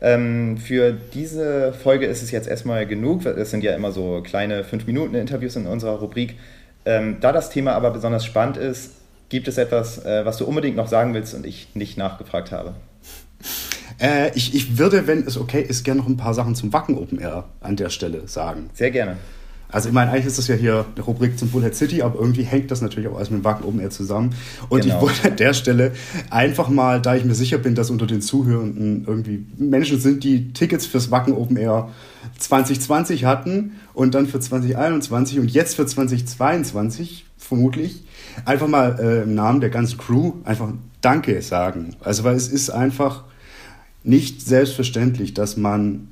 Ähm, für diese Folge ist es jetzt erstmal genug. Es sind ja immer so kleine 5-Minuten-Interviews in unserer Rubrik. Ähm, da das Thema aber besonders spannend ist, Gibt es etwas, äh, was du unbedingt noch sagen willst und ich nicht nachgefragt habe? Äh, ich, ich würde, wenn es okay ist, gerne noch ein paar Sachen zum Wacken Open Air an der Stelle sagen. Sehr gerne. Also ich meine, eigentlich ist das ja hier eine Rubrik zum Bullhead City, aber irgendwie hängt das natürlich auch alles mit dem Wacken Open Air zusammen. Und genau. ich wollte an der Stelle einfach mal, da ich mir sicher bin, dass unter den Zuhörenden irgendwie Menschen sind, die Tickets fürs Wacken Open Air 2020 hatten und dann für 2021 und jetzt für 2022 vermutlich einfach mal äh, im Namen der ganzen Crew einfach Danke sagen. Also, weil es ist einfach nicht selbstverständlich, dass man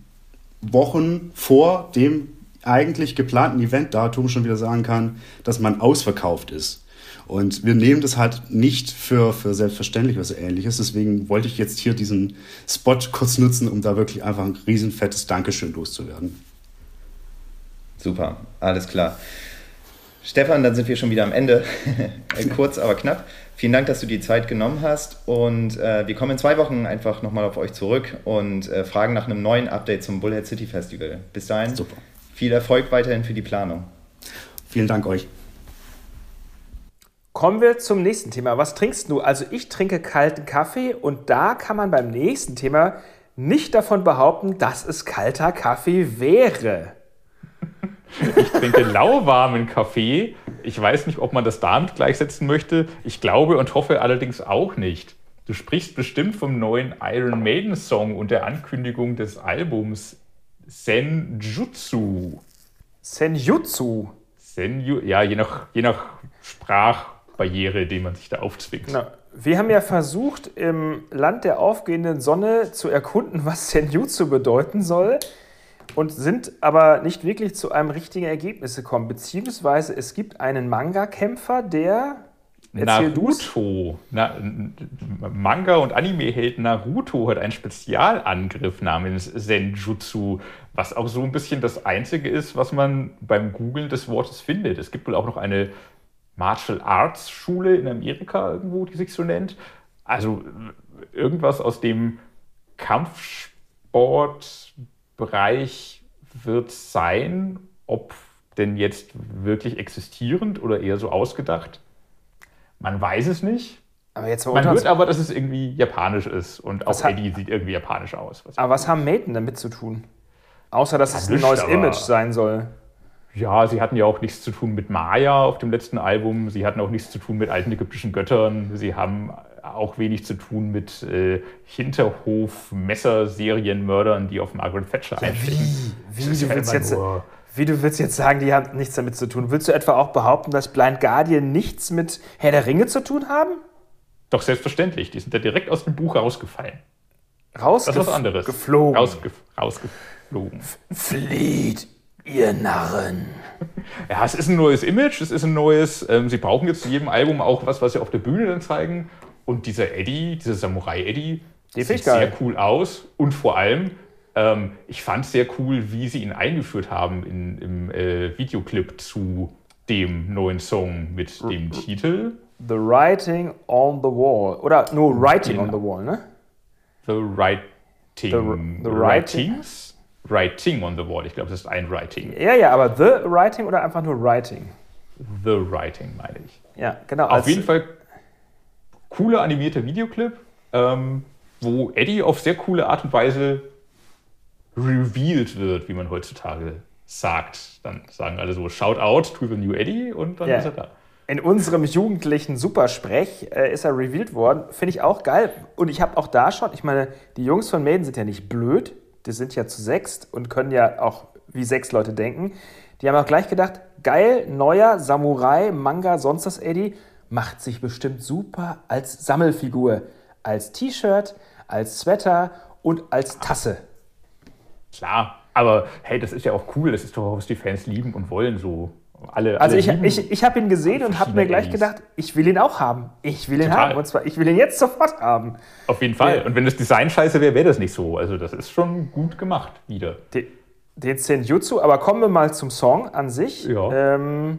Wochen vor dem eigentlich geplanten Eventdatum schon wieder sagen kann, dass man ausverkauft ist. Und wir nehmen das halt nicht für, für selbstverständlich oder so ähnliches. Deswegen wollte ich jetzt hier diesen Spot kurz nutzen, um da wirklich einfach ein riesenfettes Dankeschön loszuwerden. Super, alles klar. Stefan, dann sind wir schon wieder am Ende. Kurz, aber knapp. Vielen Dank, dass du die Zeit genommen hast und äh, wir kommen in zwei Wochen einfach nochmal auf euch zurück und äh, fragen nach einem neuen Update zum Bullhead City Festival. Bis dahin, Super. Viel Erfolg weiterhin für die Planung. Vielen Dank euch. Kommen wir zum nächsten Thema. Was trinkst du? Also ich trinke kalten Kaffee und da kann man beim nächsten Thema nicht davon behaupten, dass es kalter Kaffee wäre. Ich trinke lauwarmen Kaffee. Ich weiß nicht, ob man das damit gleichsetzen möchte. Ich glaube und hoffe allerdings auch nicht. Du sprichst bestimmt vom neuen Iron Maiden Song und der Ankündigung des Albums Senjutsu. Senjutsu? Senju, ja, je nach, je nach Sprachbarriere, die man sich da aufzwingt. Na, wir haben ja versucht, im Land der aufgehenden Sonne zu erkunden, was Senjutsu bedeuten soll und sind aber nicht wirklich zu einem richtigen Ergebnis gekommen. Beziehungsweise es gibt einen Manga-Kämpfer, der. Naruto. Na, Manga- und Anime-Held Naruto hat einen Spezialangriff namens Senjutsu, was auch so ein bisschen das Einzige ist, was man beim Googlen des Wortes findet. Es gibt wohl auch noch eine Martial Arts Schule in Amerika irgendwo, die sich so nennt. Also irgendwas aus dem Kampfsportbereich wird sein, ob denn jetzt wirklich existierend oder eher so ausgedacht. Man weiß es nicht. Aber jetzt Man hört aber, dass es irgendwie japanisch ist und auch Eddie sieht irgendwie japanisch aus. Was aber was haben Maiden damit zu tun? Außer, dass ja, es ein neues Image sein soll. Ja, sie hatten ja auch nichts zu tun mit Maya auf dem letzten Album. Sie hatten auch nichts zu tun mit alten ägyptischen Göttern. Sie haben auch wenig zu tun mit äh, Hinterhof-Messer-Serienmördern, die auf Margaret Thatcher ja, einstechen. Wie? Wie? Du willst jetzt, wie du willst jetzt sagen, die haben nichts damit zu tun? Willst du etwa auch behaupten, dass Blind Guardian nichts mit Herr der Ringe zu tun haben? Doch, selbstverständlich. Die sind ja direkt aus dem Buch rausgefallen. Rausgeflogen? Das ist was anderes. Geflogen. Rausgef rausgeflogen. Flieht Ihr Narren. Ja, es ist ein neues Image, es ist ein neues. Ähm, sie brauchen jetzt zu jedem Album auch was, was sie auf der Bühne dann zeigen. Und dieser Eddie, dieser Samurai-Eddie, sieht sehr cool aus. Und vor allem, ähm, ich fand es sehr cool, wie sie ihn eingeführt haben in, im äh, Videoclip zu dem neuen Song mit dem R Titel. The Writing on the Wall. Oder nur Writing on the Wall, ne? The Writing. The, the Writings? Writing on the Wall. Ich glaube, das ist ein Writing. Ja, ja, aber The Writing oder einfach nur Writing? The Writing, meine ich. Ja, genau. Auf jeden Fall cooler animierter Videoclip, ähm, wo Eddie auf sehr coole Art und Weise revealed wird, wie man heutzutage sagt. Dann sagen alle so, shout out to the new Eddie und dann yeah. ist er da. In unserem jugendlichen Supersprech äh, ist er revealed worden. Finde ich auch geil. Und ich habe auch da schon, ich meine, die Jungs von Maiden sind ja nicht blöd die sind ja zu sechst und können ja auch wie sechs Leute denken. Die haben auch gleich gedacht, geil, neuer Samurai, Manga, sonst was Eddie, macht sich bestimmt super als Sammelfigur, als T-Shirt, als Sweater und als Tasse. Klar, aber hey, das ist ja auch cool, das ist doch, was die Fans lieben und wollen so. Alle, also alle ich, ich, ich habe ihn gesehen und habe mir gleich gedacht, ich will ihn auch haben. Ich will ihn Total. haben. Und zwar, ich will ihn jetzt sofort haben. Auf jeden Fall. Ja. Und wenn das Design scheiße wäre, wäre das nicht so. Also das ist schon gut gemacht wieder. Den, den Senjutsu, aber kommen wir mal zum Song an sich. Ja. Ähm,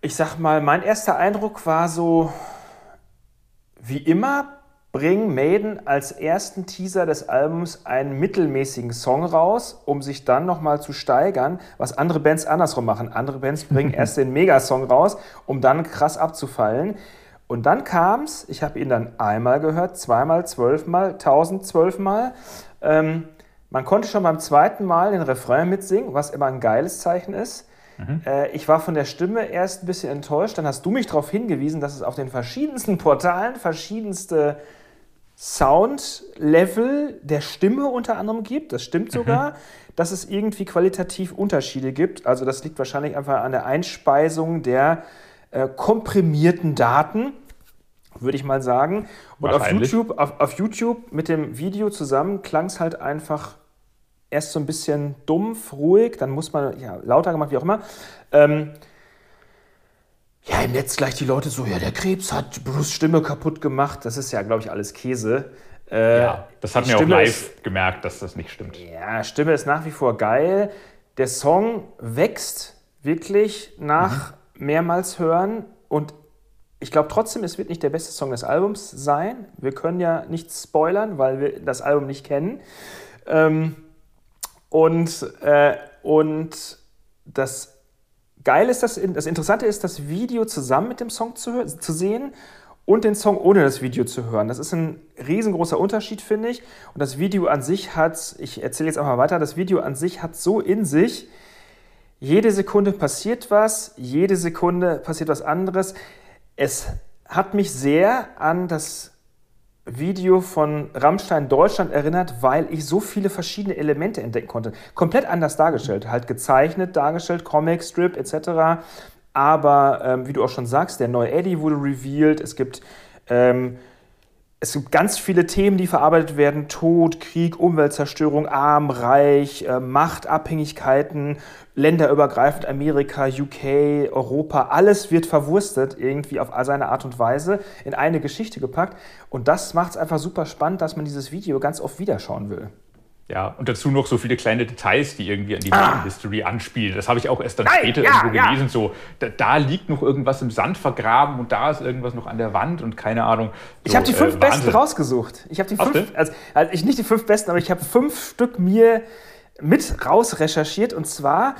ich sag mal, mein erster Eindruck war so, wie immer bringen Maiden als ersten Teaser des Albums einen mittelmäßigen Song raus, um sich dann nochmal zu steigern, was andere Bands andersrum machen. Andere Bands bringen erst den Megasong raus, um dann krass abzufallen. Und dann kam es, ich habe ihn dann einmal gehört, zweimal, zwölfmal, tausend, zwölfmal. Ähm, man konnte schon beim zweiten Mal den Refrain mitsingen, was immer ein geiles Zeichen ist. Mhm. Äh, ich war von der Stimme erst ein bisschen enttäuscht. Dann hast du mich darauf hingewiesen, dass es auf den verschiedensten Portalen verschiedenste Soundlevel der Stimme unter anderem gibt. Das stimmt mhm. sogar, mhm. dass es irgendwie qualitativ Unterschiede gibt. Also das liegt wahrscheinlich einfach an der Einspeisung der äh, komprimierten Daten, würde ich mal sagen. Und auf YouTube, auf, auf YouTube mit dem Video zusammen klang es halt einfach erst so ein bisschen dumpf, ruhig, dann muss man, ja, lauter gemacht, wie auch immer. Ähm, ja, im Netz gleich die Leute so, ja, der Krebs hat Bruce Stimme kaputt gemacht. Das ist ja, glaube ich, alles Käse. Äh, ja, das hat mir auch live ist, gemerkt, dass das nicht stimmt. Ja, Stimme ist nach wie vor geil. Der Song wächst wirklich nach mhm. mehrmals hören und ich glaube trotzdem, es wird nicht der beste Song des Albums sein. Wir können ja nicht spoilern, weil wir das Album nicht kennen. Ähm, und, äh, und das Geile ist, dass, das Interessante ist, das Video zusammen mit dem Song zu, zu sehen und den Song ohne das Video zu hören. Das ist ein riesengroßer Unterschied, finde ich. Und das Video an sich hat, ich erzähle jetzt auch mal weiter, das Video an sich hat so in sich, jede Sekunde passiert was, jede Sekunde passiert was anderes. Es hat mich sehr an das Video von Rammstein Deutschland erinnert, weil ich so viele verschiedene Elemente entdecken konnte. Komplett anders dargestellt, halt gezeichnet dargestellt, Comic, Strip etc. Aber ähm, wie du auch schon sagst, der neue Eddie wurde revealed. Es gibt, ähm, es gibt ganz viele Themen, die verarbeitet werden: Tod, Krieg, Umweltzerstörung, arm, reich, äh, Machtabhängigkeiten, länderübergreifend, Amerika, UK, Europa. Alles wird verwurstet irgendwie auf seine Art und Weise in eine Geschichte gepackt. Und das macht es einfach super spannend, dass man dieses Video ganz oft wieder schauen will. Ja, und dazu noch so viele kleine Details, die irgendwie an die ah. History anspielen. Das habe ich auch erst dann Nein, später ja, irgendwo ja. gelesen. So, da, da, liegt noch irgendwas im Sand vergraben und da ist irgendwas noch an der Wand und keine Ahnung. So, ich habe die fünf äh, besten rausgesucht. Ich habe die fünf, also, also ich nicht die fünf besten, aber ich habe fünf Stück mir mit raus recherchiert und zwar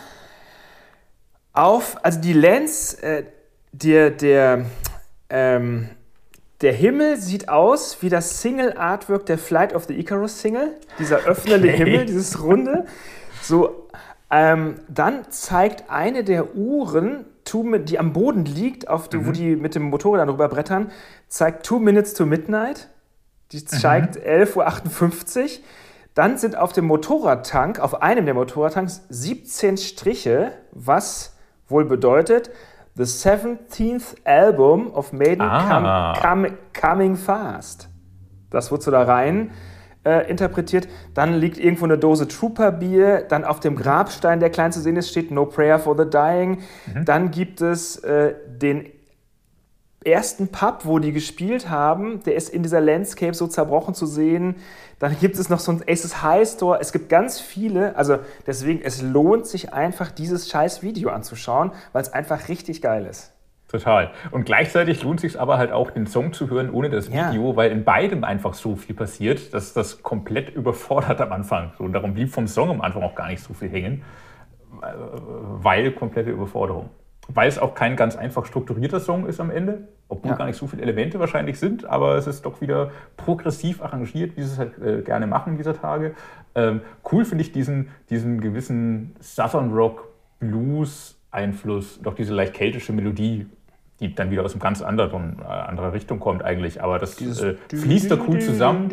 auf, also die Lens, äh, der, der, ähm, der Himmel sieht aus wie das Single-Artwork der Flight of the Icarus Single, dieser öffnende okay. Himmel, dieses runde. So, ähm, dann zeigt eine der Uhren, die am Boden liegt, auf die, mhm. wo die mit dem Motorrad dann drüber brettern, zeigt Two Minutes to Midnight. Die mhm. zeigt mhm. 11.58 Uhr. Dann sind auf dem Motorradtank, auf einem der Motorradtanks, 17 Striche, was wohl bedeutet, The 17th Album of Maiden ah. com, com, Coming Fast. Das wurde so da rein äh, interpretiert. Dann liegt irgendwo eine Dose Trooper-Bier. Dann auf dem Grabstein, der klein zu sehen ist, steht No Prayer for the Dying. Mhm. Dann gibt es äh, den ersten Pub, wo die gespielt haben. Der ist in dieser Landscape so zerbrochen zu sehen. Dann gibt es noch so ein Aces High Store. Es gibt ganz viele. Also deswegen, es lohnt sich einfach, dieses scheiß Video anzuschauen, weil es einfach richtig geil ist. Total. Und gleichzeitig lohnt sich aber halt auch, den Song zu hören ohne das Video, ja. weil in beidem einfach so viel passiert, dass das komplett überfordert am Anfang. Und darum blieb vom Song am Anfang auch gar nicht so viel hängen, weil komplette Überforderung weil es auch kein ganz einfach strukturierter Song ist am Ende, obwohl ja. gar nicht so viele Elemente wahrscheinlich sind, aber es ist doch wieder progressiv arrangiert, wie sie es halt äh, gerne machen dieser Tage. Ähm, cool finde ich diesen, diesen gewissen Southern Rock Blues Einfluss, doch diese leicht keltische Melodie, die dann wieder aus einem ganz anderen, äh, anderer Richtung kommt eigentlich, aber das äh, fließt da cool zusammen.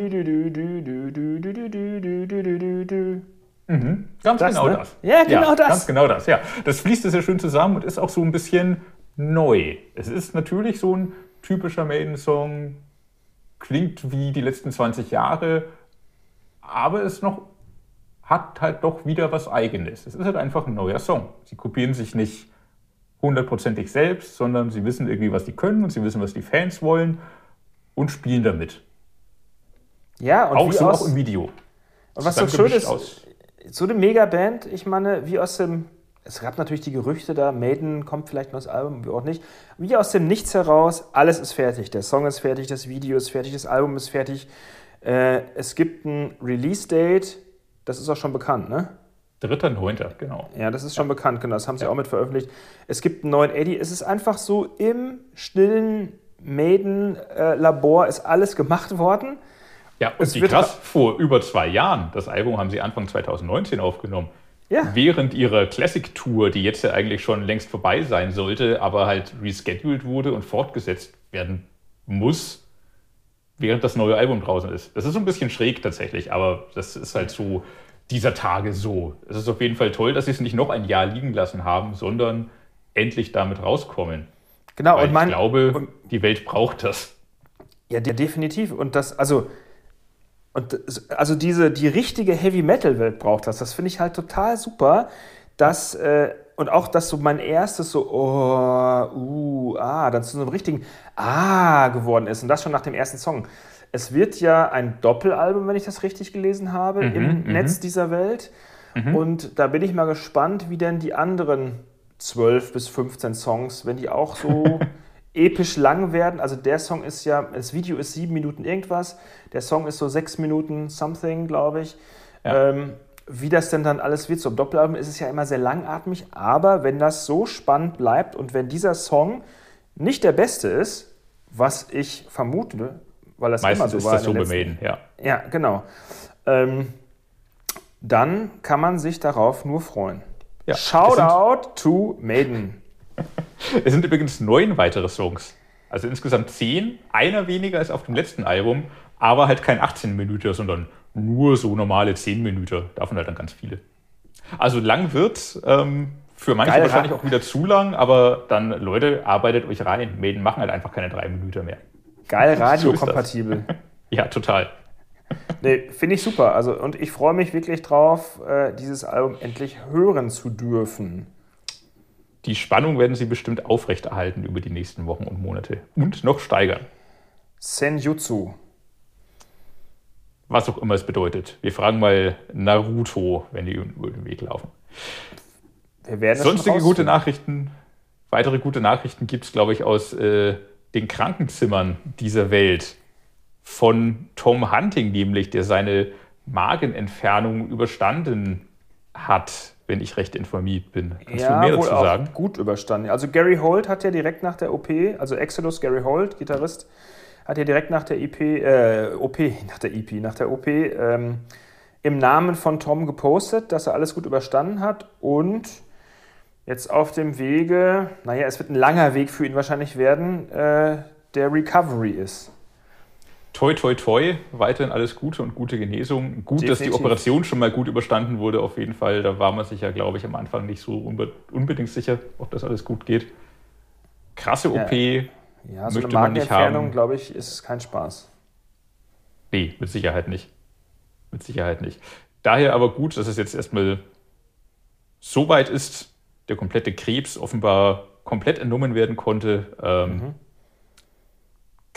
Mhm. Ganz das, genau ne? das. Ja, genau ja, das. Ganz genau das, ja. Das fließt sehr schön zusammen und ist auch so ein bisschen neu. Es ist natürlich so ein typischer Maiden-Song, klingt wie die letzten 20 Jahre, aber es noch hat halt doch wieder was Eigenes. Es ist halt einfach ein neuer Song. Sie kopieren sich nicht hundertprozentig selbst, sondern sie wissen irgendwie, was die können und sie wissen, was die Fans wollen und spielen damit. Ja, und auch, wie aus, auch im Video. Und was so schön ist, aus so eine Megaband, ich meine, wie aus dem, es gab natürlich die Gerüchte da, Maiden kommt vielleicht noch das Album, wie auch nicht, wie aus dem Nichts heraus, alles ist fertig. Der Song ist fertig, das Video ist fertig, das Album ist fertig. Äh, es gibt ein Release-Date, das ist auch schon bekannt, ne? 3.9., genau. Ja, das ist schon ja. bekannt, genau. Das haben sie ja. auch mit veröffentlicht. Es gibt einen neuen Eddie. Es ist einfach so im stillen Maiden-Labor ist alles gemacht worden. Ja, und wie krass, vor über zwei Jahren. Das Album haben sie Anfang 2019 aufgenommen. Ja. Während ihrer Classic-Tour, die jetzt ja eigentlich schon längst vorbei sein sollte, aber halt rescheduled wurde und fortgesetzt werden muss, während das neue Album draußen ist. Das ist so ein bisschen schräg tatsächlich, aber das ist halt so dieser Tage so. Es ist auf jeden Fall toll, dass sie es nicht noch ein Jahr liegen lassen haben, sondern endlich damit rauskommen. Genau, Weil und man, ich glaube, die Welt braucht das. Ja, definitiv. Und das, also und also diese, die richtige Heavy-Metal-Welt braucht das. Das finde ich halt total super, dass, äh, und auch, dass so mein erstes so, oh, uh, ah, dann zu so einem richtigen Ah geworden ist. Und das schon nach dem ersten Song. Es wird ja ein Doppelalbum, wenn ich das richtig gelesen habe, mhm, im mhm. Netz dieser Welt. Mhm. Und da bin ich mal gespannt, wie denn die anderen 12 bis 15 Songs, wenn die auch so episch lang werden. Also der Song ist ja, das Video ist sieben Minuten irgendwas, der Song ist so sechs Minuten something, glaube ich. Ja. Ähm, wie das denn dann alles wird, so im Doppelalbum ist es ja immer sehr langatmig, aber wenn das so spannend bleibt und wenn dieser Song nicht der beste ist, was ich vermute, weil das Meistens immer so war. Ist das so bemähen, ja. Ja, genau. Ähm, dann kann man sich darauf nur freuen. Ja, Shoutout to Maiden. es sind übrigens neun weitere Songs. Also insgesamt zehn. Einer weniger als auf dem letzten Album, aber halt kein 18 Minuten, sondern nur so normale 10 Minuten. Davon halt dann ganz viele. Also lang wird, ähm, für manche Geil, wahrscheinlich auch wieder zu lang, aber dann, Leute, arbeitet euch rein. Maiden machen halt einfach keine drei Minuten mehr. Geil radiokompatibel. So ja, total. Nee, finde ich super. Also, und ich freue mich wirklich drauf, äh, dieses Album endlich hören zu dürfen. Die Spannung werden sie bestimmt aufrechterhalten über die nächsten Wochen und Monate und noch steigern. Senjutsu. Was auch immer es bedeutet. Wir fragen mal Naruto, wenn die über den Weg laufen. Sonstige gute Nachrichten, weitere gute Nachrichten gibt es, glaube ich, aus äh, den Krankenzimmern dieser Welt von Tom Hunting, nämlich, der seine Magenentfernung überstanden hat, wenn ich recht informiert bin. Kannst ja, du mehr dazu sagen? gut überstanden. Also Gary Holt hat ja direkt nach der OP, also Exodus Gary Holt, Gitarrist, hat ja direkt nach der IP, äh, OP, nach der IP, nach der OP ähm, im Namen von Tom gepostet, dass er alles gut überstanden hat und jetzt auf dem Wege, naja, es wird ein langer Weg für ihn wahrscheinlich werden, äh, der Recovery ist toi, toi, toi, weiterhin alles Gute und gute Genesung. Gut, Definitiv. dass die Operation schon mal gut überstanden wurde, auf jeden Fall. Da war man sich ja, glaube ich, am Anfang nicht so unbe unbedingt sicher, ob das alles gut geht. Krasse OP. Ja, ja so eine Magenentfernung, glaube ich, ist kein Spaß. Nee, mit Sicherheit nicht. Mit Sicherheit nicht. Daher aber gut, dass es jetzt erstmal so weit ist, der komplette Krebs offenbar komplett entnommen werden konnte. Ähm, mhm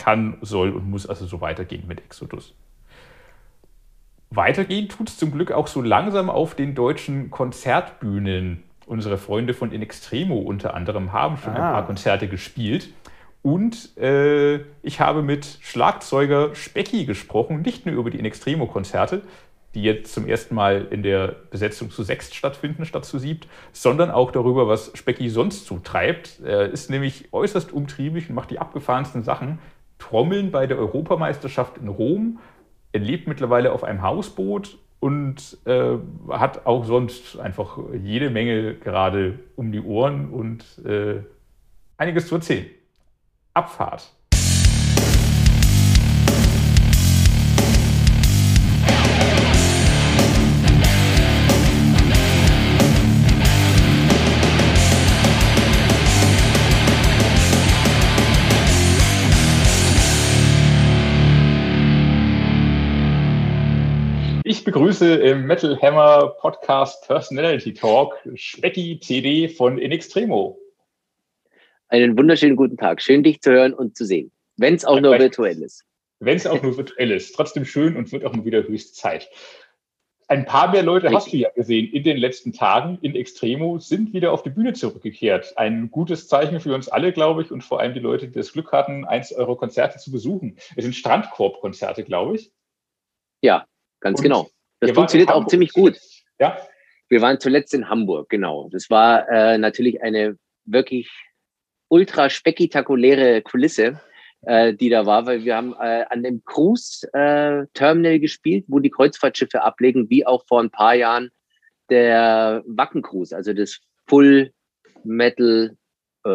kann, soll und muss also so weitergehen mit Exodus. Weitergehen tut es zum Glück auch so langsam auf den deutschen Konzertbühnen. Unsere Freunde von In Extremo unter anderem haben schon ah. ein paar Konzerte gespielt. Und äh, ich habe mit Schlagzeuger Specki gesprochen, nicht nur über die In Extremo-Konzerte, die jetzt zum ersten Mal in der Besetzung zu sechst stattfinden statt zu siebt, sondern auch darüber, was Specki sonst zutreibt. Er ist nämlich äußerst umtriebig und macht die abgefahrensten Sachen. Trommeln bei der Europameisterschaft in Rom. Er lebt mittlerweile auf einem Hausboot und äh, hat auch sonst einfach jede Menge gerade um die Ohren und äh, einiges zu erzählen. Abfahrt. Ich begrüße im Metal Hammer Podcast Personality Talk Specki CD von In Extremo. Einen wunderschönen guten Tag. Schön, dich zu hören und zu sehen. Wenn es auch nur virtuell ist. Wenn es auch nur virtuell ist. Trotzdem schön und wird auch mal wieder höchst Zeit. Ein paar mehr Leute Richtig. hast du ja gesehen in den letzten Tagen in Extremo, sind wieder auf die Bühne zurückgekehrt. Ein gutes Zeichen für uns alle, glaube ich, und vor allem die Leute, die das Glück hatten, eins eurer Konzerte zu besuchen. Es sind Strandkorb-Konzerte, glaube ich. Ja, Ganz und genau. Das funktioniert auch ziemlich gut. Ja. Wir waren zuletzt in Hamburg, genau. Das war äh, natürlich eine wirklich ultra spektakuläre Kulisse, äh, die da war, weil wir haben äh, an dem Cruise-Terminal äh, gespielt, wo die Kreuzfahrtschiffe ablegen, wie auch vor ein paar Jahren der Wacken Cruise, also das Full Metal äh,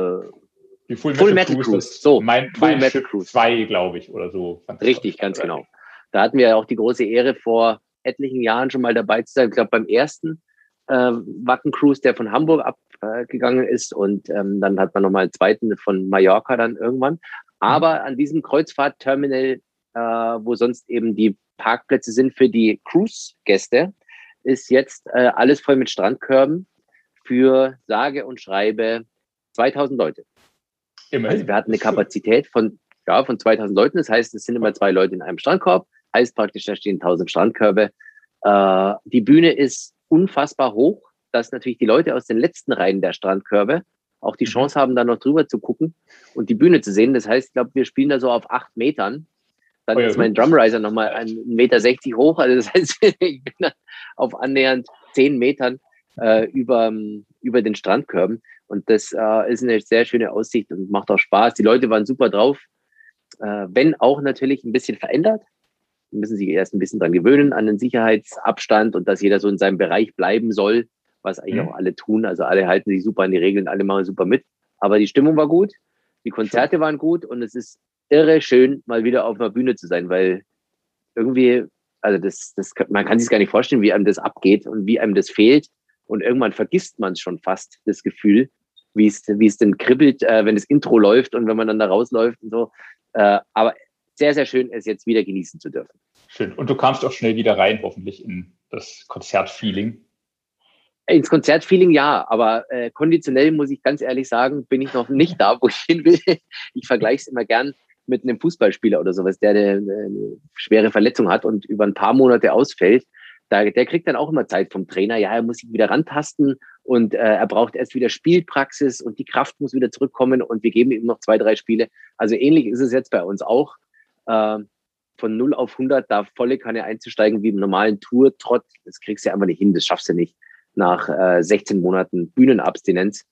die Full, Full Metal, Metal, Cruise. Cruise. So, mein, Full mein Metal Cruise. Zwei, glaube ich, oder so. Richtig, ganz genau. Da hatten wir ja auch die große Ehre, vor etlichen Jahren schon mal dabei zu sein. Ich glaube, beim ersten äh, Wacken Cruise, der von Hamburg abgegangen äh, ist. Und ähm, dann hat man nochmal einen zweiten von Mallorca dann irgendwann. Aber an diesem Kreuzfahrtterminal, äh, wo sonst eben die Parkplätze sind für die Cruise-Gäste, ist jetzt äh, alles voll mit Strandkörben für sage und schreibe 2000 Leute. Immerhin. Also wir hatten eine Kapazität von, ja, von 2000 Leuten. Das heißt, es sind immer zwei Leute in einem Strandkorb heißt praktisch, da stehen 1000 Strandkörbe. Äh, die Bühne ist unfassbar hoch, dass natürlich die Leute aus den letzten Reihen der Strandkörbe auch die mhm. Chance haben, da noch drüber zu gucken und die Bühne zu sehen. Das heißt, ich glaube, wir spielen da so auf acht Metern. Dann oh ja, ist mein Drumriser nochmal 1,60 Meter hoch. Also das heißt, ich bin dann auf annähernd zehn Metern äh, über, über den Strandkörben. Und das äh, ist eine sehr schöne Aussicht und macht auch Spaß. Die Leute waren super drauf. Äh, wenn auch natürlich ein bisschen verändert. Müssen sich erst ein bisschen dran gewöhnen an den Sicherheitsabstand und dass jeder so in seinem Bereich bleiben soll, was eigentlich mhm. auch alle tun. Also alle halten sich super an die Regeln, alle machen super mit. Aber die Stimmung war gut, die Konzerte waren gut und es ist irre schön, mal wieder auf einer Bühne zu sein, weil irgendwie, also das, das, man kann sich gar nicht vorstellen, wie einem das abgeht und wie einem das fehlt. Und irgendwann vergisst man es schon fast, das Gefühl, wie es, wie es denn kribbelt, äh, wenn das Intro läuft und wenn man dann da rausläuft und so. Äh, aber sehr, sehr schön, es jetzt wieder genießen zu dürfen. Schön. Und du kamst auch schnell wieder rein, hoffentlich, in das Konzertfeeling. Ins Konzertfeeling ja, aber äh, konditionell muss ich ganz ehrlich sagen, bin ich noch nicht da, wo ich hin will. Ich vergleiche es immer gern mit einem Fußballspieler oder sowas, der eine, eine, schwere Verletzung hat und über ein paar Monate ausfällt. Da, der kriegt dann auch immer Zeit vom Trainer. Ja, er muss sich wieder rantasten und äh, er braucht erst wieder Spielpraxis und die Kraft muss wieder zurückkommen und wir geben ihm noch zwei, drei Spiele. Also ähnlich ist es jetzt bei uns auch. Äh, von 0 auf 100 da volle Kanne einzusteigen wie im normalen Tour-Trott, das kriegst du einfach nicht hin, das schaffst du nicht nach äh, 16 Monaten Bühnenabstinenz.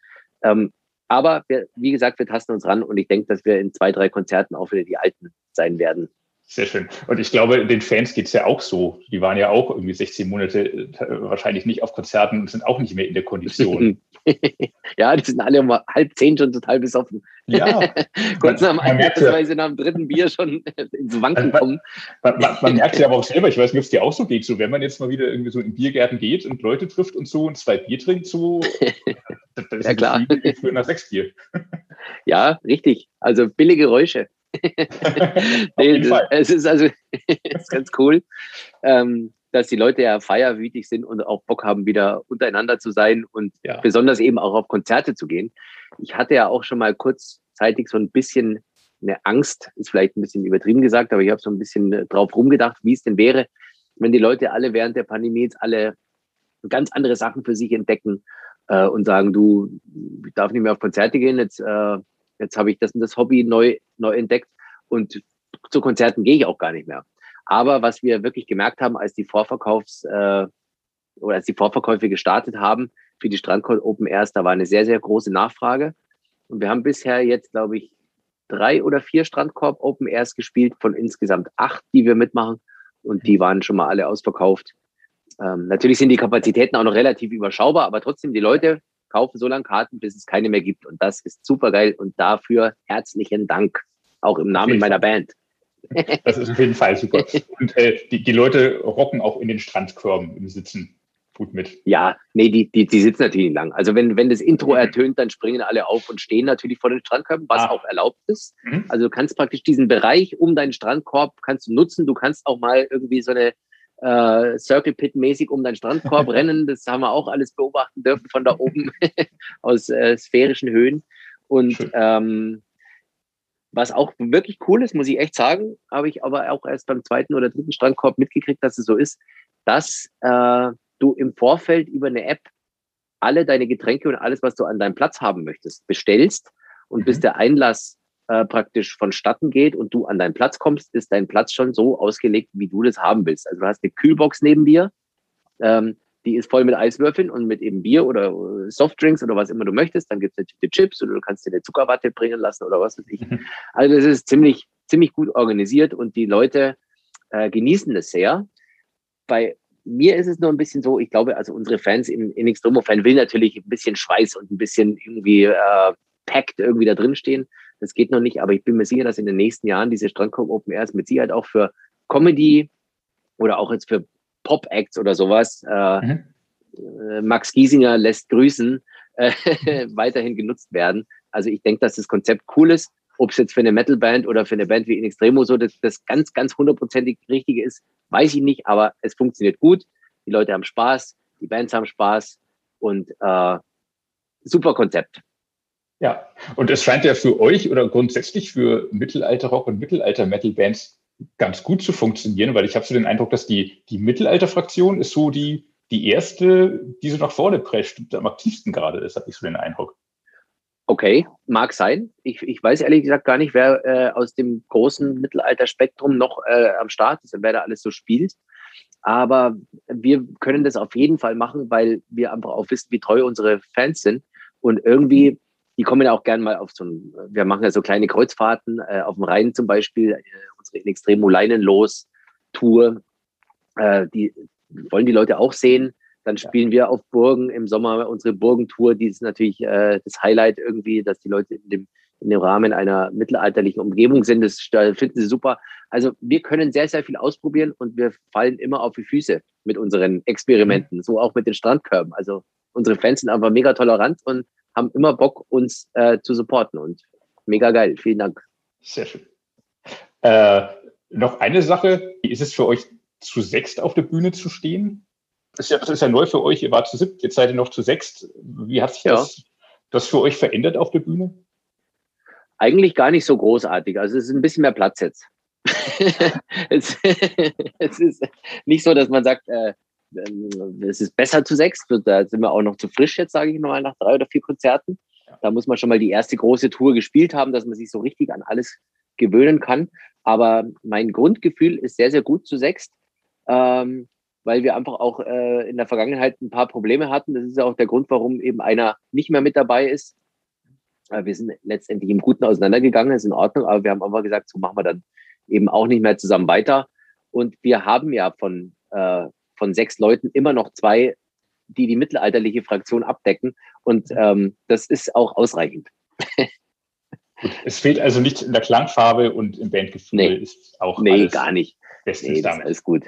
Ähm, aber wir, wie gesagt, wir tasten uns ran und ich denke, dass wir in zwei, drei Konzerten auch wieder die Alten sein werden. Sehr schön. Und ich glaube, den Fans geht es ja auch so. Die waren ja auch irgendwie 16 Monate äh, wahrscheinlich nicht auf Konzerten und sind auch nicht mehr in der Kondition. ja, die sind alle um halb zehn schon total besoffen. Ja. Kurz nach dem Einheitsweise nach dem dritten Bier schon ins Wanken kommen. Man, man, man merkt ja aber auch selber, ich weiß nicht, ob es dir auch so geht, so wenn man jetzt mal wieder irgendwie so in Biergärten geht und Leute trifft und so und zwei Bier trinkt, so das ist ja klar. für nach sechs Bier. ja, richtig. Also billige Geräusche. nee, es ist also ist ganz cool, ähm, dass die Leute ja feierwütig sind und auch Bock haben, wieder untereinander zu sein und ja. besonders eben auch auf Konzerte zu gehen. Ich hatte ja auch schon mal kurzzeitig so ein bisschen eine Angst, ist vielleicht ein bisschen übertrieben gesagt, aber ich habe so ein bisschen äh, drauf rumgedacht, wie es denn wäre, wenn die Leute alle während der Pandemie jetzt alle ganz andere Sachen für sich entdecken äh, und sagen, du, ich darf nicht mehr auf Konzerte gehen, jetzt äh, jetzt habe ich das, das Hobby neu, neu entdeckt und zu Konzerten gehe ich auch gar nicht mehr. Aber was wir wirklich gemerkt haben, als die Vorverkaufs- äh, oder als die Vorverkäufe gestartet haben für die Strandkorb Open Airs, da war eine sehr, sehr große Nachfrage. Und wir haben bisher jetzt, glaube ich, drei oder vier Strandkorb Open Airs gespielt von insgesamt acht, die wir mitmachen. Und die waren schon mal alle ausverkauft. Ähm, natürlich sind die Kapazitäten auch noch relativ überschaubar, aber trotzdem, die Leute kaufen so lange Karten, bis es keine mehr gibt. Und das ist super geil. Und dafür herzlichen Dank. Auch im Namen meiner Band. Das ist auf jeden Fall super. Und äh, die, die Leute rocken auch in den Strandkörben im Sitzen gut mit. Ja, nee, die, die, die sitzen natürlich lang. Also wenn, wenn das Intro mhm. ertönt, dann springen alle auf und stehen natürlich vor den Strandkörben, was ah. auch erlaubt ist. Mhm. Also du kannst praktisch diesen Bereich um deinen Strandkorb kannst du nutzen. Du kannst auch mal irgendwie so eine äh, Circle Pit mäßig um deinen Strandkorb rennen. Das haben wir auch alles beobachten dürfen von da oben aus äh, sphärischen Höhen. Und ähm, was auch wirklich cool ist, muss ich echt sagen, habe ich aber auch erst beim zweiten oder dritten Strandkorb mitgekriegt, dass es so ist, dass äh, du im Vorfeld über eine App alle deine Getränke und alles, was du an deinem Platz haben möchtest, bestellst und mhm. bis der Einlass äh, praktisch vonstatten geht und du an deinen Platz kommst, ist dein Platz schon so ausgelegt, wie du das haben willst. Also du hast eine Kühlbox neben dir, ähm, die ist voll mit Eiswürfeln und mit eben Bier oder äh, Softdrinks oder was immer du möchtest. Dann gibt es natürlich Chips oder du kannst dir eine Zuckerwatte bringen lassen oder was weiß ich. Mhm. Also es ist ziemlich, ziemlich gut organisiert und die Leute äh, genießen das sehr. Bei mir ist es nur ein bisschen so, ich glaube, also unsere Fans in, in Extremo-Fan will natürlich ein bisschen Schweiß und ein bisschen irgendwie äh, packed irgendwie da drin stehen. Das geht noch nicht, aber ich bin mir sicher, dass in den nächsten Jahren diese Strandkorb Open Airs mit Sicherheit auch für Comedy oder auch jetzt für Pop-Acts oder sowas, äh, mhm. Äh, Max Giesinger lässt grüßen, äh, weiterhin genutzt werden. Also ich denke, dass das Konzept cool ist. Ob es jetzt für eine Metal-Band oder für eine Band wie In Extremo so das, das ganz, ganz hundertprozentig Richtige ist, weiß ich nicht, aber es funktioniert gut. Die Leute haben Spaß, die Bands haben Spaß und äh, super Konzept. Ja, und es scheint ja für euch oder grundsätzlich für Mittelalter-Rock und Mittelalter-Metal-Bands ganz gut zu funktionieren, weil ich habe so den Eindruck, dass die, die Mittelalter-Fraktion ist so die, die erste, die so nach vorne prescht und am aktivsten gerade ist, habe ich so den Eindruck. Okay, mag sein. Ich, ich weiß ehrlich gesagt gar nicht, wer äh, aus dem großen Mittelalterspektrum noch äh, am Start ist und wer da alles so spielt. Aber wir können das auf jeden Fall machen, weil wir einfach auch wissen, wie treu unsere Fans sind. Und irgendwie, die kommen ja auch gerne mal auf so ein, wir machen ja so kleine Kreuzfahrten äh, auf dem Rhein zum Beispiel, äh, unsere In Extremo Leinenlos Tour. Äh, die wollen die Leute auch sehen. Dann spielen wir auf Burgen im Sommer unsere Burgentour. Die ist natürlich äh, das Highlight irgendwie, dass die Leute in dem, in dem Rahmen einer mittelalterlichen Umgebung sind. Das finden sie super. Also wir können sehr, sehr viel ausprobieren und wir fallen immer auf die Füße mit unseren Experimenten. So auch mit den Strandkörben. Also unsere Fans sind einfach mega tolerant und haben immer Bock, uns äh, zu supporten. Und mega geil. Vielen Dank. Sehr schön. Äh, noch eine Sache. Wie ist es für euch, zu sechst auf der Bühne zu stehen? Das ist, ja, das ist ja neu für euch. Ihr wart zu siebt, jetzt seid ihr noch zu sechst. Wie hat sich ja. das, das für euch verändert auf der Bühne? Eigentlich gar nicht so großartig. Also es ist ein bisschen mehr Platz jetzt. es, es, ist nicht so, dass man sagt, äh, es ist besser zu sechs. Da sind wir auch noch zu frisch jetzt, sage ich mal, nach drei oder vier Konzerten. Da muss man schon mal die erste große Tour gespielt haben, dass man sich so richtig an alles gewöhnen kann. Aber mein Grundgefühl ist sehr, sehr gut zu sechst. Ähm, weil wir einfach auch äh, in der Vergangenheit ein paar Probleme hatten. Das ist ja auch der Grund, warum eben einer nicht mehr mit dabei ist. Äh, wir sind letztendlich im Guten auseinandergegangen, ist in Ordnung, aber wir haben einfach gesagt, so machen wir dann eben auch nicht mehr zusammen weiter. Und wir haben ja von, äh, von sechs Leuten immer noch zwei, die die mittelalterliche Fraktion abdecken. Und ähm, das ist auch ausreichend. Es fehlt also nicht in der Klangfarbe und im Bandgefühl. Nee, ist auch nee gar nicht. Bestens nee, damit. Alles gut.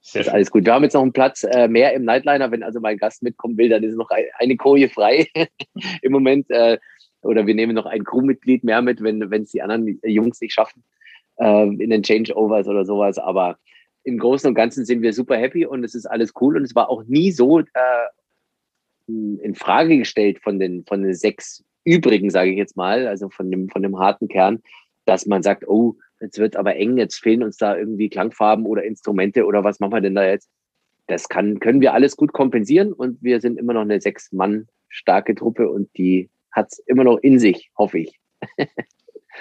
Sehr ist alles gut. Wir haben jetzt noch einen Platz äh, mehr im Nightliner. Wenn also mein Gast mitkommen will, dann ist noch ein, eine Koje frei im Moment. Äh, oder wir nehmen noch ein Crewmitglied mehr mit, wenn es die anderen Jungs nicht schaffen äh, in den Changeovers oder sowas. Aber im Großen und Ganzen sind wir super happy und es ist alles cool. Und es war auch nie so äh, in Frage gestellt von den, von den sechs übrigen, sage ich jetzt mal, also von dem, von dem harten Kern, dass man sagt, oh, jetzt wird aber eng, jetzt fehlen uns da irgendwie Klangfarben oder Instrumente oder was machen wir denn da jetzt? Das kann, können wir alles gut kompensieren und wir sind immer noch eine sechs Mann starke Truppe und die hat es immer noch in sich, hoffe ich.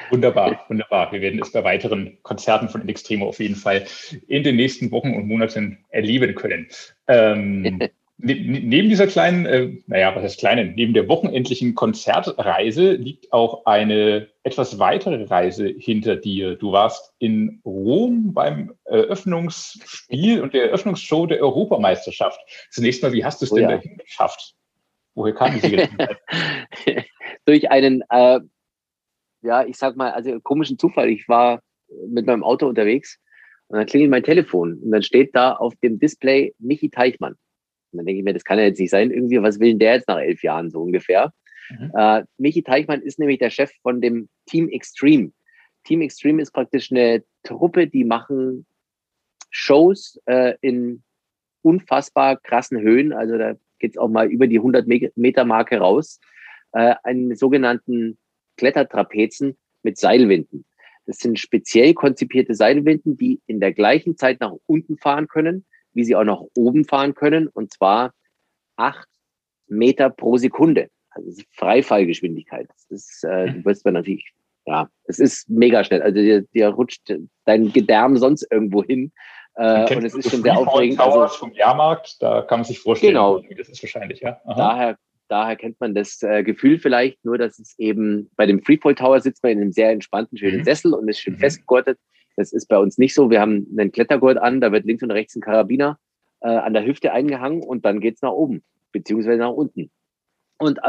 Wunderbar, wunderbar. Wir werden es bei weiteren Konzerten von Extremo auf jeden Fall in den nächsten Wochen und Monaten erleben können. Ähm, Ne, ne, neben dieser kleinen, äh, naja, was heißt kleinen, neben der wochenendlichen Konzertreise liegt auch eine etwas weitere Reise hinter dir. Du warst in Rom beim Eröffnungsspiel und der Eröffnungsshow der Europameisterschaft. Zunächst mal, wie hast du es oh, denn ja. dahin geschafft? Woher kam diese? Durch einen, äh, ja, ich sag mal, also komischen Zufall. Ich war mit meinem Auto unterwegs und dann klingelt mein Telefon und dann steht da auf dem Display Michi Teichmann. Und dann denke ich mir, das kann ja jetzt nicht sein, irgendwie, was will denn der jetzt nach elf Jahren so ungefähr? Mhm. Äh, Michi Teichmann ist nämlich der Chef von dem Team Extreme. Team Extreme ist praktisch eine Truppe, die machen Shows äh, in unfassbar krassen Höhen. Also da geht es auch mal über die 100 Meter Marke raus. Äh, einen sogenannten Klettertrapezen mit Seilwinden. Das sind speziell konzipierte Seilwinden, die in der gleichen Zeit nach unten fahren können wie sie auch nach oben fahren können, und zwar acht Meter pro Sekunde. Also das ist Freifallgeschwindigkeit. Das ist, äh, du wirst dann natürlich, ja, es ist mega schnell. Also dir, dir rutscht dein Gedärm sonst irgendwo hin. Äh, und es ist schon sehr aufregend. Also, vom Jahrmarkt, da kann man sich vorstellen, genau, das ist wahrscheinlich, ja. Daher, daher kennt man das äh, Gefühl vielleicht, nur dass es eben bei dem Freefall Tower sitzt man in einem sehr entspannten, schönen mhm. Sessel und ist schön mhm. festgegurtet. Das ist bei uns nicht so. Wir haben einen Klettergurt an, da wird links und rechts ein Karabiner äh, an der Hüfte eingehangen und dann geht's nach oben, beziehungsweise nach unten. Und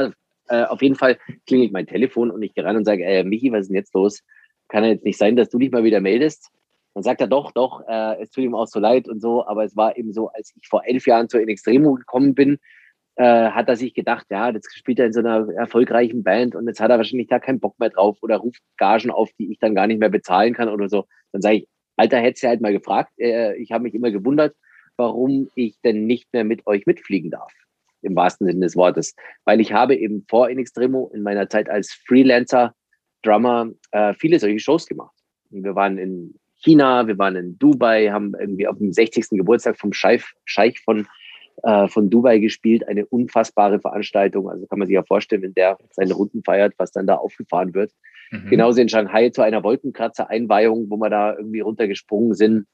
äh, auf jeden Fall klingelt mein Telefon und ich gehe rein und sage, äh, Michi, was ist denn jetzt los? Kann ja jetzt nicht sein, dass du dich mal wieder meldest. Dann sagt er doch, doch, äh, es tut ihm auch so leid und so, aber es war eben so, als ich vor elf Jahren zur In Extremo gekommen bin, äh, hat er sich gedacht, ja, jetzt spielt er in so einer erfolgreichen Band und jetzt hat er wahrscheinlich da keinen Bock mehr drauf oder ruft Gagen auf, die ich dann gar nicht mehr bezahlen kann oder so. Dann sage ich, Alter, hättest du halt mal gefragt. Äh, ich habe mich immer gewundert, warum ich denn nicht mehr mit euch mitfliegen darf. Im wahrsten Sinne des Wortes. Weil ich habe eben vor In Extremo in meiner Zeit als Freelancer, Drummer, äh, viele solche Shows gemacht. Wir waren in China, wir waren in Dubai, haben irgendwie auf dem 60. Geburtstag vom Scheich, Scheich von äh, von Dubai gespielt. Eine unfassbare Veranstaltung. Also kann man sich ja vorstellen, wenn der seine Runden feiert, was dann da aufgefahren wird. Mhm. Genauso in Shanghai zu einer Wolkenkratzer-Einweihung, wo wir da irgendwie runtergesprungen sind.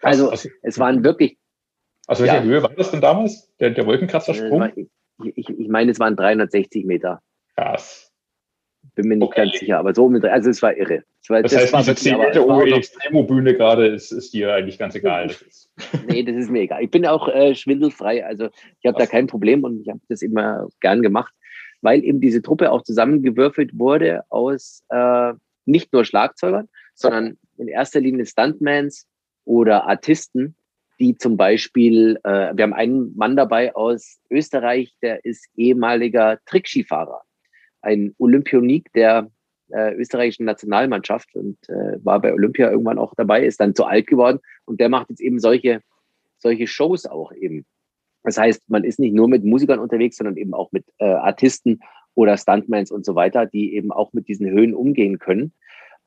Also, also es waren wirklich. Aus welcher ja, Höhe war das denn damals, der, der Wolkenkratzersprung? Ich, ich, ich meine, es waren 360 Meter. Krass. Bin mir nicht okay. ganz sicher, aber so mit, also es war irre. War, das, das heißt, war diese 10 Meter hohe Extremo-Bühne gerade ist, ist dir eigentlich ganz egal. Nee, das ist mir egal. Ich bin auch äh, schwindelfrei, also ich habe da kein Problem und ich habe das immer gern gemacht, weil eben diese Truppe auch zusammengewürfelt wurde aus äh, nicht nur Schlagzeugern, sondern in erster Linie Stuntmans oder Artisten, die zum Beispiel, äh, wir haben einen Mann dabei aus Österreich, der ist ehemaliger Trickskifahrer ein Olympionik der äh, österreichischen Nationalmannschaft und äh, war bei Olympia irgendwann auch dabei, ist dann zu alt geworden und der macht jetzt eben solche, solche Shows auch eben. Das heißt, man ist nicht nur mit Musikern unterwegs, sondern eben auch mit äh, Artisten oder Stuntmans und so weiter, die eben auch mit diesen Höhen umgehen können.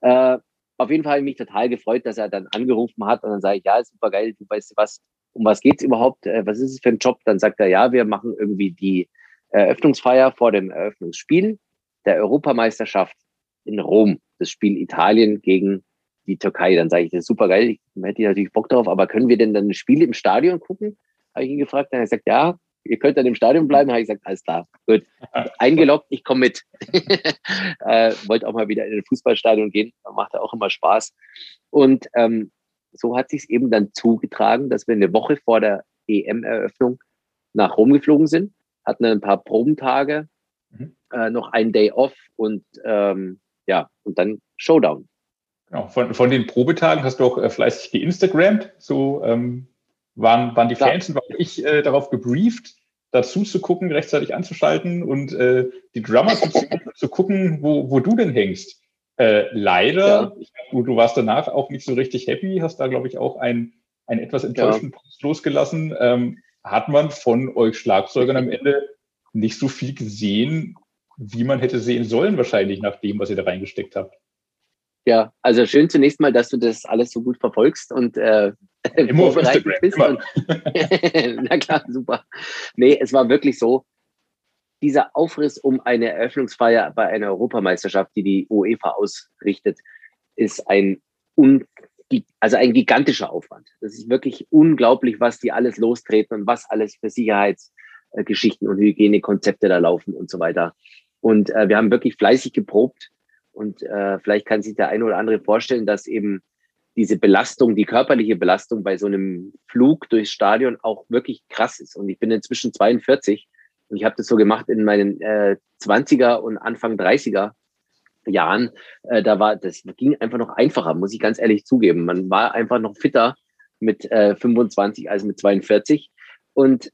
Äh, auf jeden Fall habe ich mich total gefreut, dass er dann angerufen hat und dann sage ich, ja, super geil, du weißt was, um was geht's überhaupt? Äh, was ist es für ein Job? Dann sagt er, ja, wir machen irgendwie die Eröffnungsfeier vor dem Eröffnungsspiel der Europameisterschaft in Rom, das Spiel Italien gegen die Türkei. Dann sage ich, das ist super geil, ich hätte natürlich Bock darauf, aber können wir denn dann das Spiel im Stadion gucken? Habe ich ihn gefragt. Dann hat er gesagt, ja, ihr könnt dann im Stadion bleiben. Habe ich gesagt, alles klar, gut. Eingeloggt, ich komme mit. äh, wollte auch mal wieder in ein Fußballstadion gehen, macht ja auch immer Spaß. Und ähm, so hat sich es eben dann zugetragen, dass wir eine Woche vor der EM-Eröffnung nach Rom geflogen sind, hatten ein paar Probentage, mhm. äh, noch einen Day off und ähm, ja, und dann Showdown. Genau. Von, von den Probetagen hast du auch äh, fleißig geinstagrammt. So ähm, waren, waren die Fans und war ich äh, darauf gebrieft, dazu zu gucken, rechtzeitig anzuschalten und äh, die Drummer zu, zu gucken, wo, wo du denn hängst. Äh, leider, ja. ich, du, du warst danach auch nicht so richtig happy, hast da, glaube ich, auch einen, einen etwas enttäuschten ja. Post losgelassen. Ähm, hat man von euch Schlagzeugern am Ende nicht so viel gesehen, wie man hätte sehen sollen, wahrscheinlich nach dem, was ihr da reingesteckt habt. Ja, also schön zunächst mal, dass du das alles so gut verfolgst und äh, immer vorbereitet bist. Immer. Und, na klar, super. Nee, es war wirklich so, dieser Aufriss um eine Eröffnungsfeier bei einer Europameisterschaft, die die UEFA ausrichtet, ist ein, un, also ein gigantischer Aufwand. Das ist wirklich unglaublich, was die alles lostreten und was alles für Sicherheitsgeschichten und Hygienekonzepte da laufen und so weiter. Und äh, wir haben wirklich fleißig geprobt. Und äh, vielleicht kann sich der eine oder andere vorstellen, dass eben diese Belastung, die körperliche Belastung bei so einem Flug durchs Stadion auch wirklich krass ist. Und ich bin inzwischen 42 und ich habe das so gemacht in meinen äh, 20er und Anfang 30er Jahren. Äh, da war, das ging einfach noch einfacher, muss ich ganz ehrlich zugeben. Man war einfach noch fitter mit äh, 25 als mit 42. Und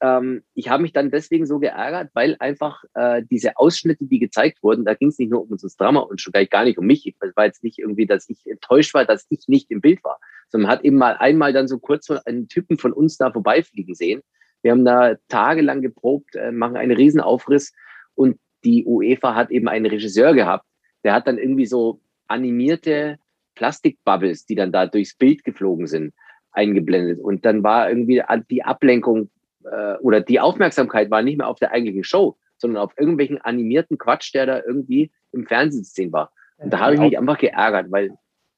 ähm, ich habe mich dann deswegen so geärgert, weil einfach äh, diese Ausschnitte, die gezeigt wurden, da ging es nicht nur um unser Drama und schon gar nicht um mich. Es war jetzt nicht irgendwie, dass ich enttäuscht war, dass ich nicht im Bild war, sondern hat eben mal einmal dann so kurz einen Typen von uns da vorbeifliegen sehen. Wir haben da tagelang geprobt, äh, machen einen Riesenaufriss und die UEFA hat eben einen Regisseur gehabt, der hat dann irgendwie so animierte Plastikbubbles, die dann da durchs Bild geflogen sind, eingeblendet. Und dann war irgendwie die Ablenkung äh, oder die Aufmerksamkeit war nicht mehr auf der eigentlichen Show, sondern auf irgendwelchen animierten Quatsch, der da irgendwie im Fernsehen zu sehen war. Und da habe ich mich einfach geärgert, weil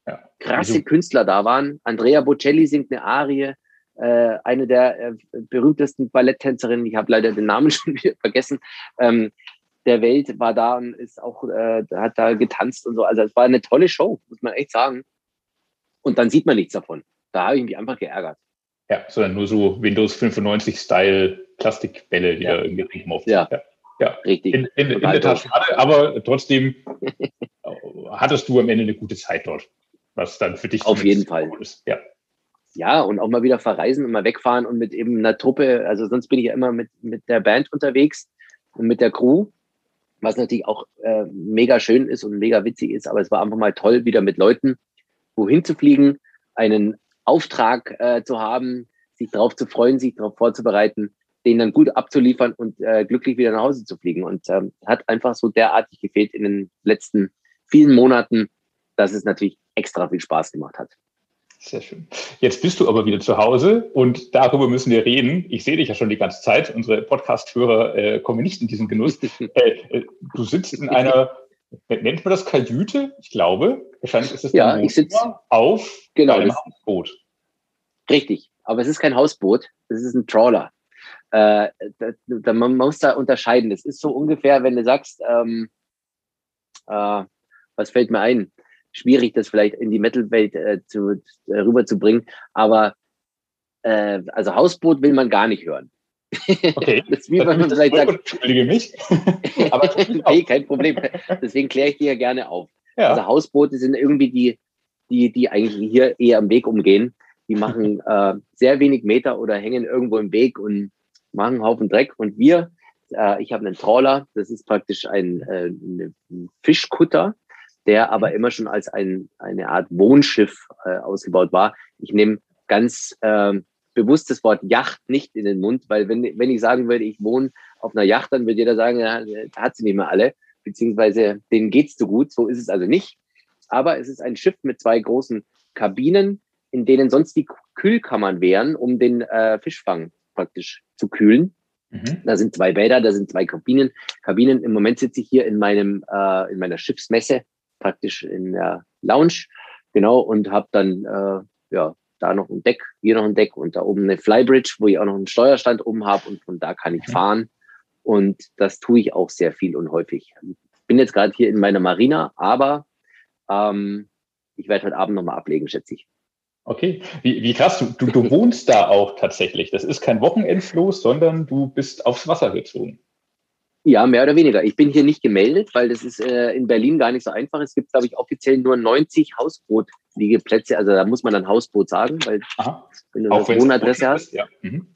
ja. krasse also, Künstler da waren. Andrea Bocelli singt eine Arie, äh, eine der äh, berühmtesten Balletttänzerinnen, ich habe leider den Namen schon wieder vergessen, ähm, der Welt war da und ist auch, äh, hat da getanzt und so. Also es war eine tolle Show, muss man echt sagen. Und dann sieht man nichts davon. Da habe ich mich einfach geärgert. Ja, sondern nur so Windows 95-Style Plastikbälle, die ja. da irgendwie rumlaufen. Ja. ja. ja, richtig. In, in, in der Tat schade, aber trotzdem hattest du am Ende eine gute Zeit dort, was dann für dich auf jeden Fall ist. Ja. Ja, und auch mal wieder verreisen und mal wegfahren und mit eben einer Truppe, also sonst bin ich ja immer mit, mit der Band unterwegs und mit der Crew, was natürlich auch äh, mega schön ist und mega witzig ist, aber es war einfach mal toll, wieder mit Leuten wohin zu fliegen, einen Auftrag äh, zu haben, sich darauf zu freuen, sich darauf vorzubereiten, den dann gut abzuliefern und äh, glücklich wieder nach Hause zu fliegen. Und ähm, hat einfach so derartig gefehlt in den letzten vielen Monaten, dass es natürlich extra viel Spaß gemacht hat. Sehr schön. Jetzt bist du aber wieder zu Hause und darüber müssen wir reden. Ich sehe dich ja schon die ganze Zeit. Unsere Podcast-Hörer äh, kommen nicht in diesen Genuss. äh, äh, du sitzt in einer, nennt man das Kajüte? Ich glaube. Wahrscheinlich ist es ja, ich sitze auf genau, einem Hausboot. Richtig, aber es ist kein Hausboot, es ist ein Trawler. Äh, da, da, man muss da unterscheiden. Es ist so ungefähr, wenn du sagst, ähm, äh, was fällt mir ein? schwierig, das vielleicht in die Metal-Welt äh, zu, äh, rüberzubringen. Aber äh, also Hausboot will man gar nicht hören. Okay. das ist wie wenn man vielleicht sagt. Entschuldige mich. Aber nee, kein Problem. Deswegen kläre ich dir ja gerne auf. Ja. Also Hausboote sind irgendwie die, die, die eigentlich hier eher am Weg umgehen. Die machen äh, sehr wenig Meter oder hängen irgendwo im Weg und machen einen Haufen Dreck. Und wir, äh, ich habe einen Trawler, das ist praktisch ein, äh, ein Fischkutter der aber immer schon als ein, eine Art Wohnschiff äh, ausgebaut war. Ich nehme ganz äh, bewusst das Wort Yacht nicht in den Mund, weil wenn, wenn ich sagen würde, ich wohne auf einer Yacht, dann würde jeder sagen, ja, hat sie nicht mehr alle, beziehungsweise denen geht's zu gut. So ist es also nicht. Aber es ist ein Schiff mit zwei großen Kabinen, in denen sonst die Kühlkammern wären, um den äh, Fischfang praktisch zu kühlen. Mhm. Da sind zwei Bäder, da sind zwei Kabinen. Kabinen. Im Moment sitze ich hier in meinem äh, in meiner Schiffsmesse praktisch in der Lounge, genau, und habe dann äh, ja da noch ein Deck, hier noch ein Deck und da oben eine Flybridge, wo ich auch noch einen Steuerstand oben habe und von da kann ich mhm. fahren. Und das tue ich auch sehr viel und häufig. Ich bin jetzt gerade hier in meiner Marina, aber ähm, ich werde heute Abend nochmal ablegen, schätze ich. Okay, wie, wie krass, du, du, du wohnst da auch tatsächlich. Das ist kein Wochenendfloß, sondern du bist aufs Wasser gezogen. Ja, mehr oder weniger. Ich bin hier nicht gemeldet, weil das ist äh, in Berlin gar nicht so einfach. Es gibt, glaube ich, offiziell nur 90 Hausboot-Liegeplätze. Also da muss man dann Hausboot sagen, weil Aha. wenn du Auch eine Wohnadresse hast. Ja. Mhm.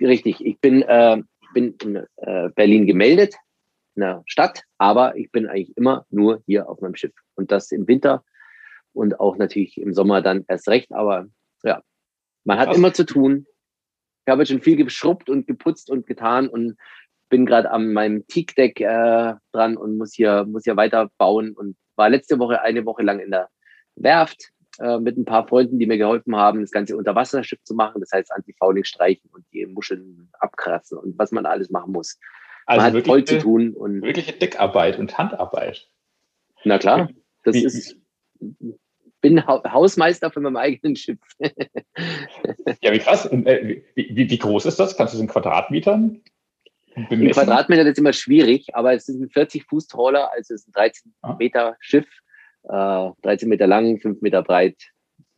Richtig. Ich bin, äh, bin in äh, Berlin gemeldet, in der Stadt, aber ich bin eigentlich immer nur hier auf meinem Schiff. Und das im Winter und auch natürlich im Sommer dann erst recht. Aber ja, man hat Was? immer zu tun. Ich habe schon viel geschrubbt und geputzt und getan und bin gerade an meinem Teak-Deck äh, dran und muss hier, muss hier weiter bauen und war letzte Woche eine Woche lang in der Werft äh, mit ein paar Freunden, die mir geholfen haben, das ganze Unterwasserschiff zu machen. Das heißt, Antifouling streichen und die Muscheln abkratzen und was man alles machen muss. Also man hat voll zu tun. Und wirkliche Deckarbeit und Handarbeit. Na klar, das wie, ist bin Hausmeister von meinem eigenen Schiff. ja, wie krass. Und, äh, wie, wie, wie, groß ist das? Kannst du es in Quadratmetern in Quadratmeter ist immer schwierig, aber es ist ein 40 Fuß Trawler, also es ist ein 13 ah. Meter Schiff, äh, 13 Meter lang, 5 Meter breit,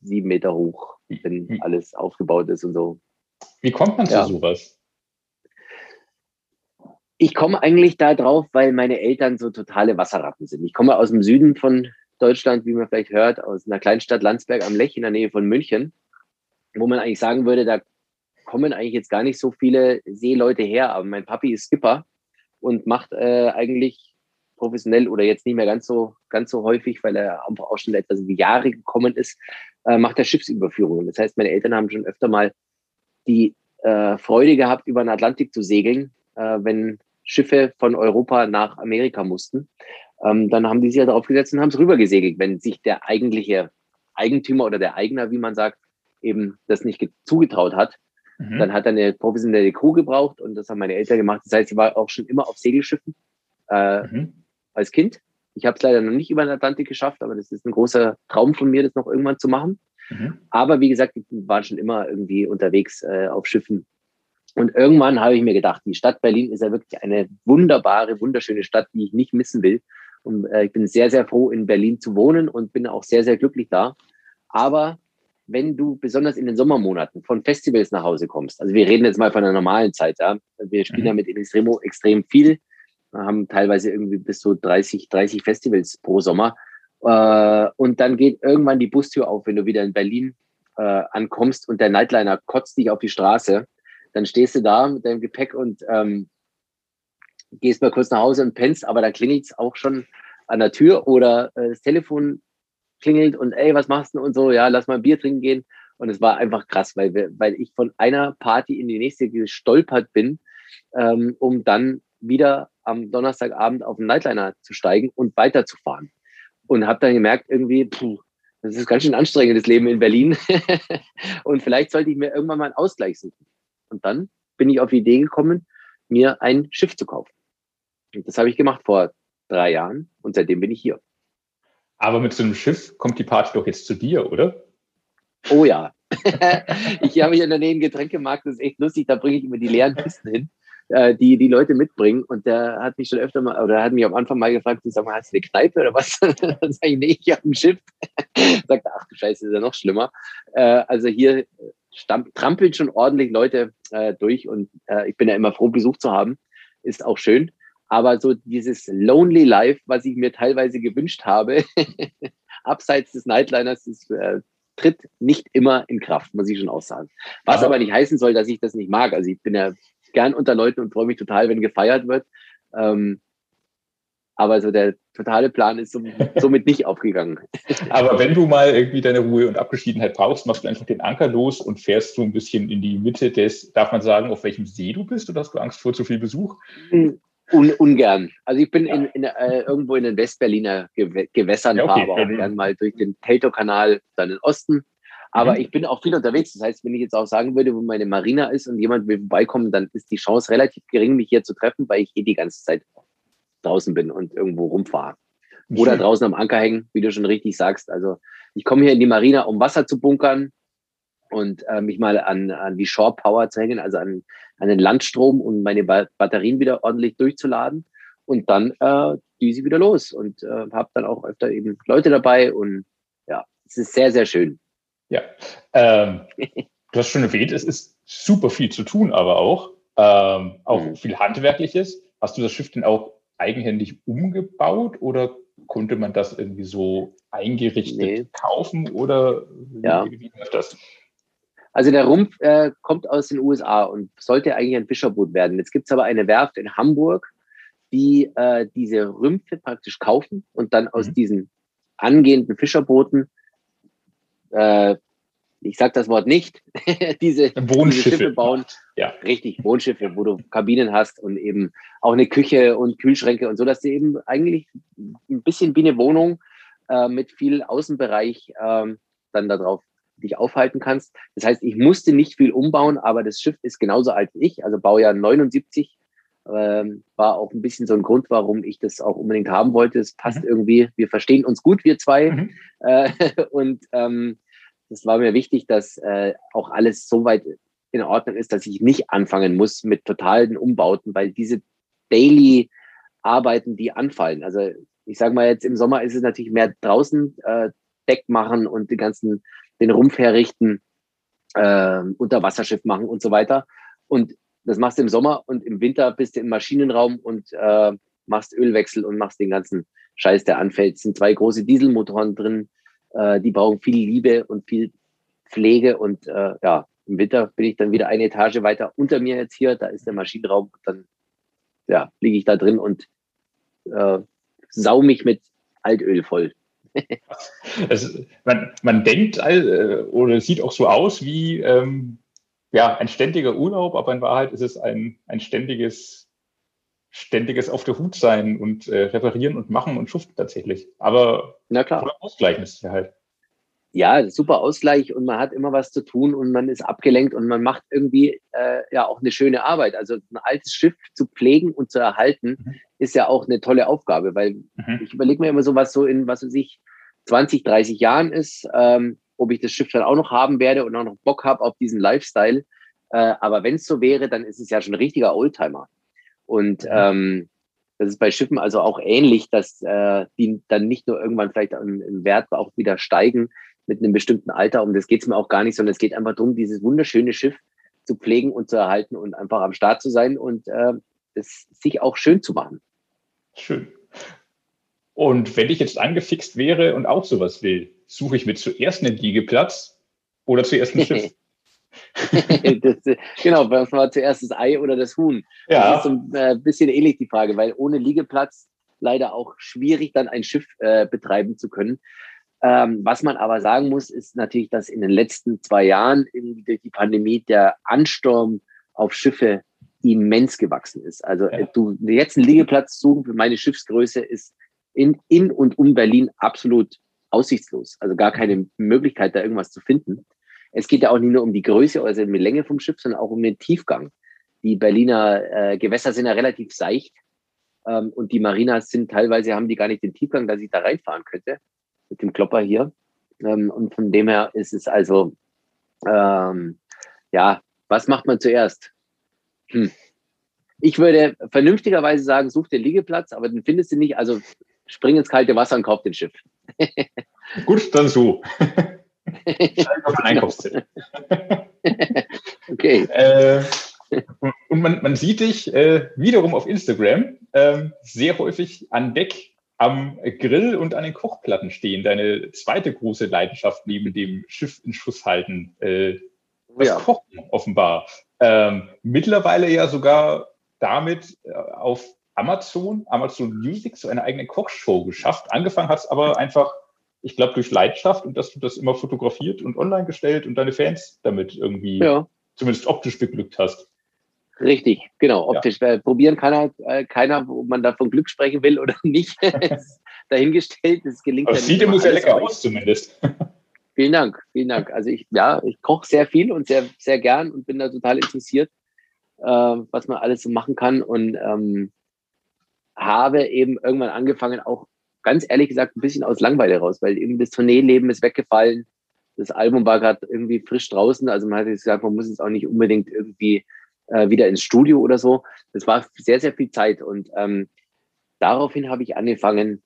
7 Meter hoch, wenn wie, alles aufgebaut ist und so. Wie kommt man zu ja. sowas? Ich komme eigentlich da drauf, weil meine Eltern so totale Wasserratten sind. Ich komme aus dem Süden von Deutschland, wie man vielleicht hört, aus einer Kleinstadt Landsberg am Lech in der Nähe von München, wo man eigentlich sagen würde, da kommen eigentlich jetzt gar nicht so viele Seeleute her, aber mein Papi ist Skipper und macht äh, eigentlich professionell oder jetzt nicht mehr ganz so ganz so häufig, weil er einfach auch schon etwas in die Jahre gekommen ist, äh, macht er Schiffsüberführungen. Das heißt, meine Eltern haben schon öfter mal die äh, Freude gehabt, über den Atlantik zu segeln, äh, wenn Schiffe von Europa nach Amerika mussten. Ähm, dann haben die sich ja drauf gesetzt und haben es rübergesegelt, wenn sich der eigentliche Eigentümer oder der Eigner, wie man sagt, eben das nicht zugetraut hat. Mhm. Dann hat er eine professionelle Crew gebraucht und das haben meine Eltern gemacht. Das heißt, ich war auch schon immer auf Segelschiffen äh, mhm. Als Kind. Ich habe es leider noch nicht über den Atlantik geschafft, aber das ist ein großer Traum von mir, das noch irgendwann zu machen. Mhm. Aber wie gesagt, ich war schon immer irgendwie unterwegs äh, auf Schiffen. Und irgendwann habe ich mir gedacht, die Stadt Berlin ist ja wirklich eine wunderbare, wunderschöne Stadt, die ich nicht missen will. Und äh, ich bin sehr, sehr froh, in Berlin zu wohnen und bin auch sehr, sehr glücklich da. Aber wenn du besonders in den Sommermonaten von Festivals nach Hause kommst, also wir reden jetzt mal von einer normalen Zeit, ja, wir spielen mhm. ja mit Extremo extrem viel, haben teilweise irgendwie bis zu 30, 30 Festivals pro Sommer. Äh, und dann geht irgendwann die Bustür auf, wenn du wieder in Berlin äh, ankommst und der Nightliner kotzt dich auf die Straße. Dann stehst du da mit deinem Gepäck und ähm, gehst mal kurz nach Hause und pennst, aber da klingelt es auch schon an der Tür oder äh, das Telefon klingelt und ey, was machst du und so, ja, lass mal ein Bier trinken gehen. Und es war einfach krass, weil, weil ich von einer Party in die nächste gestolpert bin, ähm, um dann wieder am Donnerstagabend auf den Nightliner zu steigen und weiterzufahren. Und habe dann gemerkt, irgendwie, puh, das ist ganz schön anstrengendes Leben in Berlin. und vielleicht sollte ich mir irgendwann mal einen Ausgleich suchen. Und dann bin ich auf die Idee gekommen, mir ein Schiff zu kaufen. Und das habe ich gemacht vor drei Jahren und seitdem bin ich hier. Aber mit so einem Schiff kommt die Party doch jetzt zu dir, oder? Oh ja. ich habe hier in der Nähe einen Getränkemarkt, das ist echt lustig, da bringe ich immer die leeren Kisten hin, äh, die die Leute mitbringen. Und der hat mich schon öfter mal, oder hat mich am Anfang mal gefragt, sag mal, hast du eine Kneipe oder was? Dann sage ich, nee, ich habe ein Schiff. Sagt ach du Scheiße, ist ja noch schlimmer. Äh, also hier trampeln schon ordentlich Leute äh, durch und ich bin ja immer froh, Besuch zu haben. Ist auch schön. Aber so dieses Lonely Life, was ich mir teilweise gewünscht habe, abseits des Nightliners, das äh, tritt nicht immer in Kraft, muss ich schon auch sagen. Was aber, aber, nicht heißen soll, dass ich das nicht mag. Also ich bin ja gern unter Leuten und freue mich total, wenn gefeiert wird. Ähm, aber so der totale Plan ist somit nicht aufgegangen. Aber wenn du mal irgendwie deine Ruhe und Abgeschiedenheit brauchst, machst du einfach den Anker los und fährst so ein bisschen in die Mitte des, darf man sagen, auf welchem See du bist oder hast du Angst vor zu viel Besuch? Hm, Un, ungern. Also ich bin ja. in, in, äh, irgendwo in den Westberliner Gew Gewässern, ja, okay. aber auch gern mal durch den Tato-Kanal dann in den Osten. Aber mhm. ich bin auch viel unterwegs. Das heißt, wenn ich jetzt auch sagen würde, wo meine Marina ist und jemand will vorbeikommen, dann ist die Chance relativ gering, mich hier zu treffen, weil ich eh die ganze Zeit draußen bin und irgendwo rumfahre. Oder draußen am Anker hängen, wie du schon richtig sagst. Also ich komme hier in die Marina, um Wasser zu bunkern und äh, mich mal an, an die Shore Power zu hängen, also an an den Landstrom und meine Batterien wieder ordentlich durchzuladen. Und dann äh, düse ich wieder los und äh, habe dann auch öfter eben Leute dabei und ja, es ist sehr, sehr schön. Ja, ähm, du hast schon erwähnt, es ist super viel zu tun, aber auch, ähm, auch mhm. viel Handwerkliches. Hast du das Schiff denn auch eigenhändig umgebaut oder konnte man das irgendwie so eingerichtet nee. kaufen oder ja. wie, läuft das? Also der Rumpf äh, kommt aus den USA und sollte eigentlich ein Fischerboot werden. Jetzt gibt es aber eine Werft in Hamburg, die äh, diese Rümpfe praktisch kaufen und dann aus mhm. diesen angehenden Fischerbooten, äh, ich sage das Wort nicht, diese, Wohnschiffe. diese Schiffe bauen. Ja. Richtig, Wohnschiffe, wo du Kabinen hast und eben auch eine Küche und Kühlschränke und so, dass du eben eigentlich ein bisschen wie eine Wohnung äh, mit viel Außenbereich ähm, dann darauf dich aufhalten kannst. Das heißt, ich musste nicht viel umbauen, aber das Schiff ist genauso alt wie ich, also Baujahr 79. Ähm, war auch ein bisschen so ein Grund, warum ich das auch unbedingt haben wollte. Es passt mhm. irgendwie, wir verstehen uns gut, wir zwei. Mhm. Äh, und ähm, das war mir wichtig, dass äh, auch alles so weit in Ordnung ist, dass ich nicht anfangen muss mit totalen Umbauten, weil diese Daily Arbeiten, die anfallen. Also ich sage mal jetzt im Sommer ist es natürlich mehr draußen äh, Deck machen und die ganzen den Rumpf herrichten, äh, Unterwasserschiff machen und so weiter. Und das machst du im Sommer und im Winter bist du im Maschinenraum und äh, machst Ölwechsel und machst den ganzen Scheiß, der anfällt. Es sind zwei große Dieselmotoren drin, äh, die brauchen viel Liebe und viel Pflege und äh, ja, im Winter bin ich dann wieder eine Etage weiter unter mir jetzt hier, da ist der Maschinenraum, dann ja, liege ich da drin und äh, sau mich mit Altöl voll. also, man, man denkt äh, oder sieht auch so aus wie ähm, ja, ein ständiger Urlaub, aber in Wahrheit ist es ein, ein ständiges, ständiges auf der Hut sein und äh, reparieren und machen und schuften tatsächlich. Aber Na klar. Ausgleichen ist ja halt. Ja, super Ausgleich und man hat immer was zu tun und man ist abgelenkt und man macht irgendwie äh, ja auch eine schöne Arbeit. Also ein altes Schiff zu pflegen und zu erhalten, mhm. ist ja auch eine tolle Aufgabe, weil mhm. ich überlege mir immer so, was so in, was weiß ich, 20, 30 Jahren ist, ähm, ob ich das Schiff dann auch noch haben werde und auch noch Bock habe auf diesen Lifestyle. Äh, aber wenn es so wäre, dann ist es ja schon ein richtiger Oldtimer. Und mhm. ähm, das ist bei Schiffen also auch ähnlich, dass äh, die dann nicht nur irgendwann vielleicht im, im Wert auch wieder steigen mit einem bestimmten Alter. Um das geht es mir auch gar nicht, sondern es geht einfach darum, dieses wunderschöne Schiff zu pflegen und zu erhalten und einfach am Start zu sein und äh, es sich auch schön zu machen. Schön. Und wenn ich jetzt angefixt wäre und auch sowas will, suche ich mir zuerst einen Liegeplatz oder zuerst ein Schiff? das, genau, was war zuerst das Ei oder das Huhn? Ja. Das ist so ein äh, bisschen ähnlich die Frage, weil ohne Liegeplatz leider auch schwierig dann ein Schiff äh, betreiben zu können. Ähm, was man aber sagen muss, ist natürlich, dass in den letzten zwei Jahren durch die Pandemie der Ansturm auf Schiffe immens gewachsen ist. Also ja. du jetzt einen Liegeplatz suchen für meine Schiffsgröße ist in, in und um Berlin absolut aussichtslos. Also gar keine Möglichkeit, da irgendwas zu finden. Es geht ja auch nicht nur um die Größe, also um die Länge vom Schiff, sondern auch um den Tiefgang. Die Berliner äh, Gewässer sind ja relativ seicht ähm, und die Marinas sind teilweise, haben die gar nicht den Tiefgang, dass ich da reinfahren könnte mit dem Klopper hier. Ähm, und von dem her ist es also, ähm, ja, was macht man zuerst? Hm. Ich würde vernünftigerweise sagen, such den Liegeplatz, aber den findest du nicht. Also spring ins kalte Wasser und kauf den Schiff. Gut, dann so. Auf den Einkaufszettel. okay. Äh, und man, man, sieht dich äh, wiederum auf Instagram äh, sehr häufig an Deck am Grill und an den Kochplatten stehen. Deine zweite große Leidenschaft neben dem Schiff in Schuss halten. Äh, das ja. Kochen offenbar. Ähm, mittlerweile ja sogar damit äh, auf Amazon, Amazon Music, so eine eigene Kochshow geschafft. Angefangen hat es aber einfach, ich glaube, durch Leidenschaft und dass du das immer fotografiert und online gestellt und deine Fans damit irgendwie ja. zumindest optisch beglückt hast. Richtig, genau. Optisch. Ja. Probieren kann halt äh, keiner, wo man da von Glück sprechen will oder nicht. dahingestellt. Das gelingt Aber ja sieht immer sehr lecker aus, zumindest. Vielen Dank, vielen Dank. Also ich, ja, ich koche sehr viel und sehr, sehr gern und bin da total interessiert, äh, was man alles so machen kann und ähm, habe eben irgendwann angefangen, auch ganz ehrlich gesagt, ein bisschen aus Langweile raus, weil eben das Tourneeleben ist weggefallen. Das Album war gerade irgendwie frisch draußen. Also man hat gesagt, man muss jetzt auch nicht unbedingt irgendwie äh, wieder ins Studio oder so. Das war sehr, sehr viel Zeit. Und ähm, daraufhin habe ich angefangen,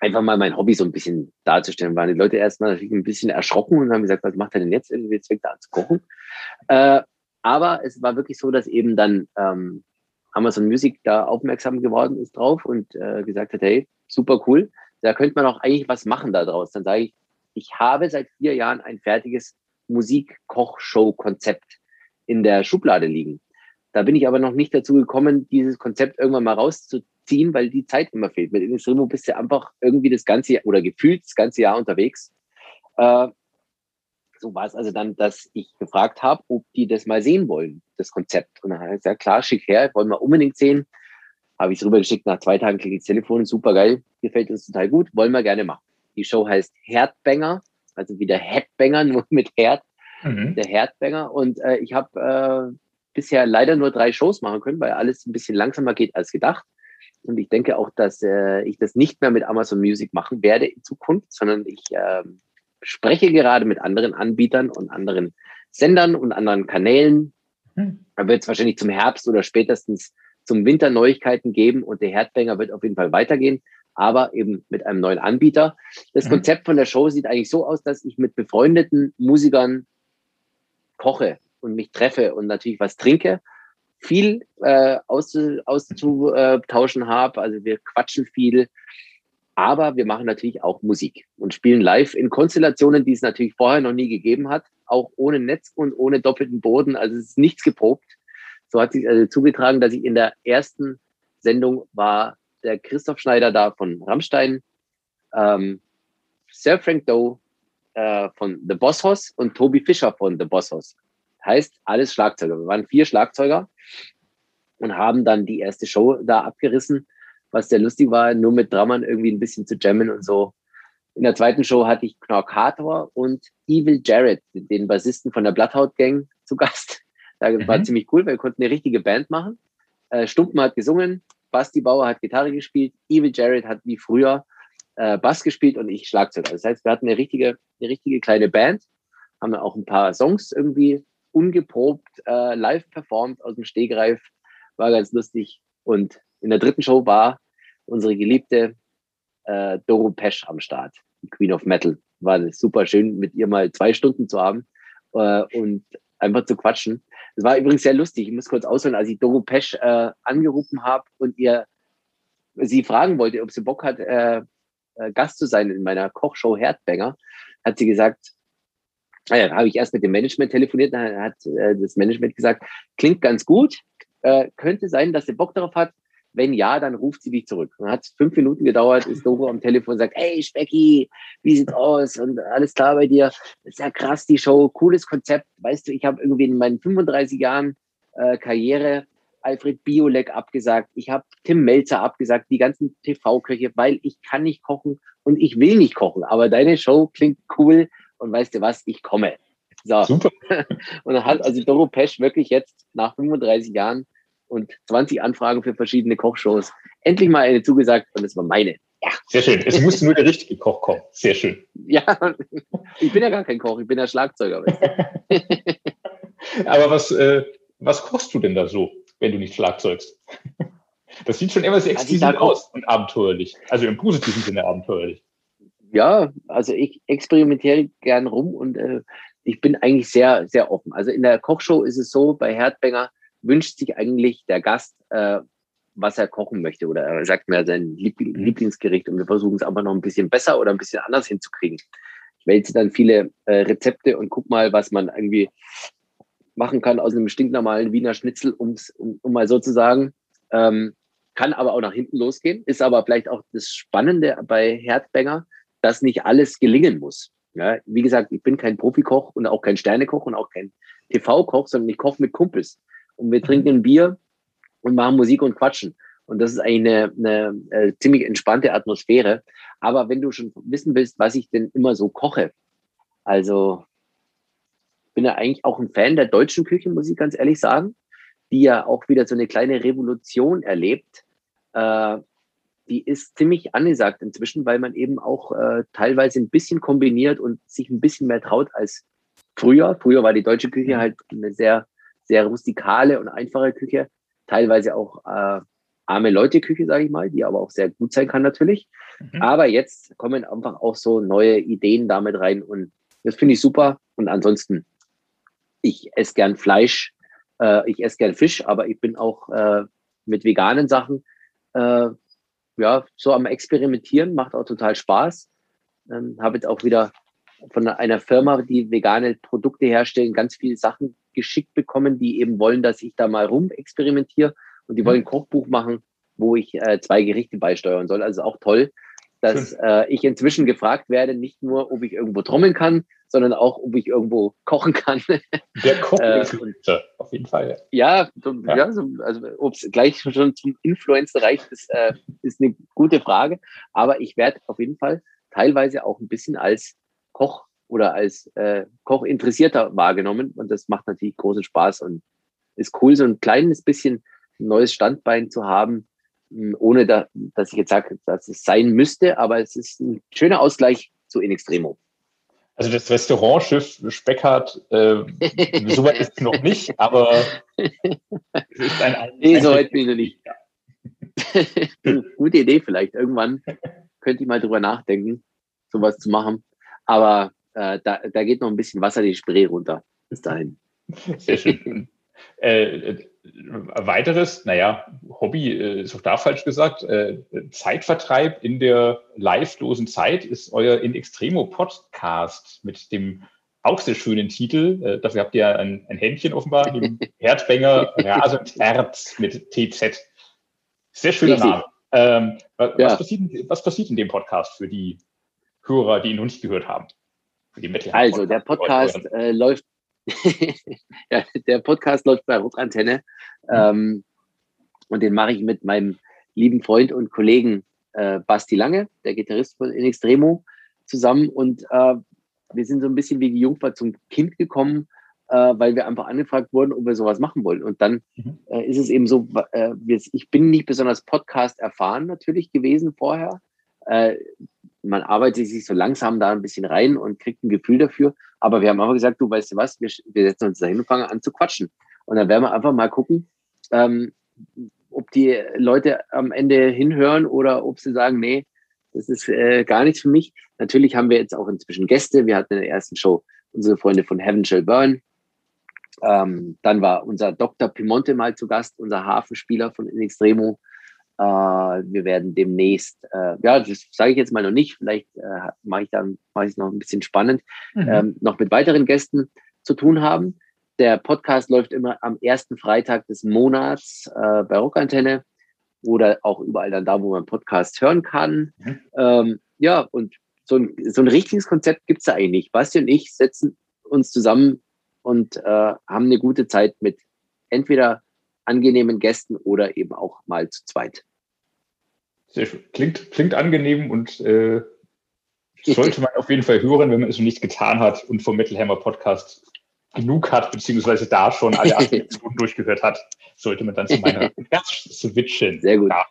einfach mal mein Hobby so ein bisschen darzustellen. Waren die Leute erstmal natürlich ein bisschen erschrocken und haben gesagt, was macht er denn jetzt? Irgendwie fängt er an zu kochen. Äh, aber es war wirklich so, dass eben dann ähm, Amazon Music da aufmerksam geworden ist drauf und äh, gesagt hat, hey, super cool, da könnte man auch eigentlich was machen daraus. Dann sage ich, ich habe seit vier Jahren ein fertiges Musik-Koch-Show-Konzept in der Schublade liegen. Da bin ich aber noch nicht dazu gekommen, dieses Konzept irgendwann mal rauszuziehen ziehen, weil die Zeit immer fehlt. Mit Ines Rimo bist du einfach irgendwie das ganze Jahr oder gefühlt das ganze Jahr unterwegs. Äh, so war es also dann, dass ich gefragt habe, ob die das mal sehen wollen, das Konzept. Und dann hat er gesagt, klar, schick her, wollen wir unbedingt sehen. Habe ich es rübergeschickt, nach zwei Tagen klicke ich das Telefon, super geil, gefällt uns total gut, wollen wir gerne machen. Die Show heißt Herdbanger, also wieder Headbanger, nur mit Herd, mhm. der Herdbanger. Und äh, ich habe äh, bisher leider nur drei Shows machen können, weil alles ein bisschen langsamer geht als gedacht. Und ich denke auch, dass äh, ich das nicht mehr mit Amazon Music machen werde in Zukunft, sondern ich äh, spreche gerade mit anderen Anbietern und anderen Sendern und anderen Kanälen. Hm. Da wird es wahrscheinlich zum Herbst oder spätestens zum Winter Neuigkeiten geben und der Herdbanger wird auf jeden Fall weitergehen, aber eben mit einem neuen Anbieter. Das mhm. Konzept von der Show sieht eigentlich so aus, dass ich mit befreundeten Musikern koche und mich treffe und natürlich was trinke viel äh, auszutauschen habe. Also wir quatschen viel, aber wir machen natürlich auch Musik und spielen live in Konstellationen, die es natürlich vorher noch nie gegeben hat, auch ohne Netz und ohne doppelten Boden. Also es ist nichts geprobt. So hat sich also zugetragen, dass ich in der ersten Sendung war der Christoph Schneider da von Rammstein, ähm, Sir Frank Doe äh, von The Boss Hoss und Toby Fischer von The Boss Hoss. Heißt alles Schlagzeuger. Wir waren vier Schlagzeuger und haben dann die erste Show da abgerissen, was sehr lustig war, nur mit Drummern irgendwie ein bisschen zu jammen und so. In der zweiten Show hatte ich Knork Hathor und Evil Jared, den Bassisten von der Bloodhound Gang, zu Gast. Das mhm. war ziemlich cool, weil wir konnten eine richtige Band machen. Äh, Stumpen hat gesungen, Basti Bauer hat Gitarre gespielt, Evil Jared hat wie früher äh, Bass gespielt und ich Schlagzeug. Das heißt, wir hatten eine richtige, eine richtige kleine Band, haben auch ein paar Songs irgendwie ungeprobt äh, live performt aus dem Stegreif war ganz lustig. Und in der dritten Show war unsere geliebte äh, Doro Pesch am Start, die Queen of Metal. War super schön, mit ihr mal zwei Stunden zu haben äh, und einfach zu quatschen. Es war übrigens sehr lustig. Ich muss kurz ausholen, als ich Doro Pesch äh, angerufen habe und ihr sie fragen wollte, ob sie Bock hat, äh, äh, Gast zu sein in meiner Kochshow Herdbanger, hat sie gesagt, naja, habe ich erst mit dem Management telefoniert, dann hat äh, das Management gesagt, klingt ganz gut, äh, könnte sein, dass sie Bock darauf hat. Wenn ja, dann ruft sie dich zurück. Dann hat es fünf Minuten gedauert, ist Doro am Telefon und sagt, hey Specki, wie sieht's aus? Und alles klar bei dir? Das ist ja krass, die Show, cooles Konzept. Weißt du, ich habe irgendwie in meinen 35 Jahren äh, Karriere Alfred Biolek abgesagt, ich habe Tim Melzer abgesagt, die ganzen TV-Köche, weil ich kann nicht kochen und ich will nicht kochen. Aber deine Show klingt cool und weißt du was, ich komme. So. Super. Und dann hat also Doro Pesch wirklich jetzt nach 35 Jahren und 20 Anfragen für verschiedene Kochshows endlich mal eine zugesagt und es war meine. Ja. Sehr schön. Es musste nur der richtige Koch kommen. Sehr schön. Ja, ich bin ja gar kein Koch, ich bin ja Schlagzeuger. Aber was, äh, was kochst du denn da so, wenn du nicht schlagzeugst? Das sieht schon immer sehr also exklusiv aus und abenteuerlich. Also im positiven Sinne abenteuerlich. Ja, also ich experimentiere gern rum und äh, ich bin eigentlich sehr, sehr offen. Also in der Kochshow ist es so, bei Herdbänger wünscht sich eigentlich der Gast, äh, was er kochen möchte oder er sagt mir sein Liebl. Lieblingsgericht und wir versuchen es einfach noch ein bisschen besser oder ein bisschen anders hinzukriegen. Ich wälze dann viele äh, Rezepte und guck mal, was man irgendwie machen kann aus einem stinknormalen Wiener Schnitzel, um's, um, um mal so zu sagen. Ähm, kann aber auch nach hinten losgehen, ist aber vielleicht auch das Spannende bei Herdbänger, dass nicht alles gelingen muss. Ja, wie gesagt, ich bin kein Profikoch und auch kein Sternekoch und auch kein TV-Koch, sondern ich koche mit Kumpels. Und wir trinken ein Bier und machen Musik und quatschen. Und das ist eigentlich eine, eine, eine äh, ziemlich entspannte Atmosphäre. Aber wenn du schon wissen willst, was ich denn immer so koche, also bin ja eigentlich auch ein Fan der deutschen Küche, muss ich ganz ehrlich sagen, die ja auch wieder so eine kleine Revolution erlebt. Äh, die ist ziemlich angesagt inzwischen, weil man eben auch äh, teilweise ein bisschen kombiniert und sich ein bisschen mehr traut als früher. Früher war die deutsche Küche mhm. halt eine sehr, sehr rustikale und einfache Küche, teilweise auch äh, arme Leute Küche, sage ich mal, die aber auch sehr gut sein kann natürlich. Mhm. Aber jetzt kommen einfach auch so neue Ideen damit rein und das finde ich super. Und ansonsten, ich esse gern Fleisch, äh, ich esse gern Fisch, aber ich bin auch äh, mit veganen Sachen äh, ja, so am Experimentieren, macht auch total Spaß. Ähm, Habe jetzt auch wieder von einer Firma, die vegane Produkte herstellen, ganz viele Sachen geschickt bekommen, die eben wollen, dass ich da mal rum experimentiere. Und die mhm. wollen ein Kochbuch machen, wo ich äh, zwei Gerichte beisteuern soll. Also auch toll, dass äh, ich inzwischen gefragt werde, nicht nur, ob ich irgendwo trommeln kann, sondern auch, ob ich irgendwo kochen kann. Der Koch-Influencer, äh, auf jeden Fall. Ja, so, ja. ja so, also ob es gleich schon zum Influencer reicht, ist, äh, ist eine gute Frage. Aber ich werde auf jeden Fall teilweise auch ein bisschen als Koch oder als äh, Koch interessierter wahrgenommen. Und das macht natürlich großen Spaß und ist cool, so ein kleines bisschen ein neues Standbein zu haben, hm, ohne da, dass ich jetzt sage, dass es sein müsste, aber es ist ein schöner Ausgleich zu In Extremo. Also das Restaurantschiff Speckhardt, äh, so weit ist es noch nicht, aber es ist ein... ein nee, so weit bin ich noch nicht. Gute Idee vielleicht. Irgendwann könnte ich mal drüber nachdenken, sowas zu machen. Aber äh, da, da geht noch ein bisschen Wasser die Spree runter. Bis dahin. Sehr schön. Äh, weiteres, naja, Hobby äh, ist auch da falsch gesagt, äh, Zeitvertreib in der livelosen Zeit ist euer In Extremo Podcast mit dem auch sehr schönen Titel. Äh, dafür habt ihr ein, ein Händchen offenbar, dem Herdbänger Rasend Herz mit TZ. Sehr schöner Name. Ähm, was, ja. passiert, was passiert in dem Podcast für die Hörer, die ihn noch nicht gehört haben? Also, der Podcast äh, läuft ja, der Podcast läuft bei Rockantenne mhm. ähm, und den mache ich mit meinem lieben Freund und Kollegen äh, Basti Lange, der Gitarrist von In Extremo, zusammen. Und äh, wir sind so ein bisschen wie die Jungfer zum Kind gekommen, äh, weil wir einfach angefragt wurden, ob wir sowas machen wollen. Und dann mhm. Äh, ist es eben so, äh, ich bin nicht besonders Podcast erfahren natürlich gewesen vorher. Man arbeitet sich so langsam da ein bisschen rein und kriegt ein Gefühl dafür. Aber wir haben einfach gesagt, du weißt du was, wir, wir setzen uns da hin und fangen an zu quatschen. Und dann werden wir einfach mal gucken, ähm, ob die Leute am Ende hinhören oder ob sie sagen, nee, das ist äh, gar nichts für mich. Natürlich haben wir jetzt auch inzwischen Gäste. Wir hatten in der ersten Show unsere Freunde von Heaven Shall Burn. Ähm, dann war unser Dr. Pimonte mal zu Gast, unser Hafenspieler von In Extremo. Äh, wir werden demnächst, äh, ja, das sage ich jetzt mal noch nicht, vielleicht äh, mache ich dann mache ich es noch ein bisschen spannend, mhm. ähm, noch mit weiteren Gästen zu tun haben. Der Podcast läuft immer am ersten Freitag des Monats bei Rockantenne oder auch überall dann da, wo man Podcast hören kann. Mhm. Ähm, ja, und so ein, so ein richtiges Konzept gibt es da eigentlich nicht. Basti und ich setzen uns zusammen und äh, haben eine gute Zeit mit entweder angenehmen Gästen oder eben auch mal zu zweit. Sehr schön. Klingt, klingt angenehm und äh, sollte man auf jeden Fall hören, wenn man es noch nicht getan hat und vom Metal Hammer Podcast genug hat, beziehungsweise da schon alle acht Episoden durchgehört hat, sollte man dann zu meiner Gast switchen. Sehr gut. Ja.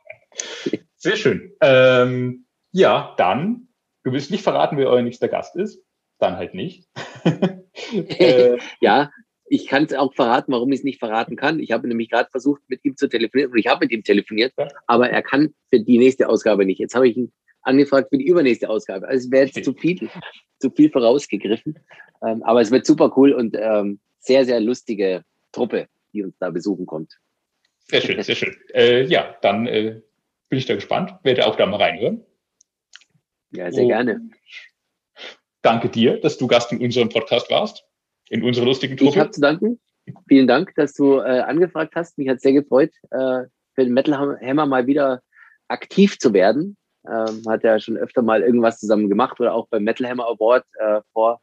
Sehr schön. Ähm, ja, dann, du willst nicht verraten, wer euer nächster Gast ist? Dann halt nicht. äh, ja, ich kann es auch verraten, warum ich es nicht verraten kann. Ich habe nämlich gerade versucht, mit ihm zu telefonieren, und ich habe mit ihm telefoniert, aber er kann für die nächste Ausgabe nicht. Jetzt habe ich ihn angefragt für die übernächste Ausgabe. Also es wäre jetzt zu viel, zu viel vorausgegriffen. Ähm, aber es wird super cool und ähm, sehr, sehr lustige Truppe, die uns da besuchen kommt. Sehr schön, sehr schön. Äh, ja, dann äh, bin ich da gespannt. Werde auch da mal reinhören. Ja, sehr oh. gerne. Danke dir, dass du Gast in unserem Podcast warst, in unserer lustigen Truppe. Ich habe zu danken. Vielen Dank, dass du äh, angefragt hast. Mich hat sehr gefreut, äh, für den Metal Hammer mal wieder aktiv zu werden. Ähm, hat ja schon öfter mal irgendwas zusammen gemacht oder auch beim Metal Hammer Award äh, vor,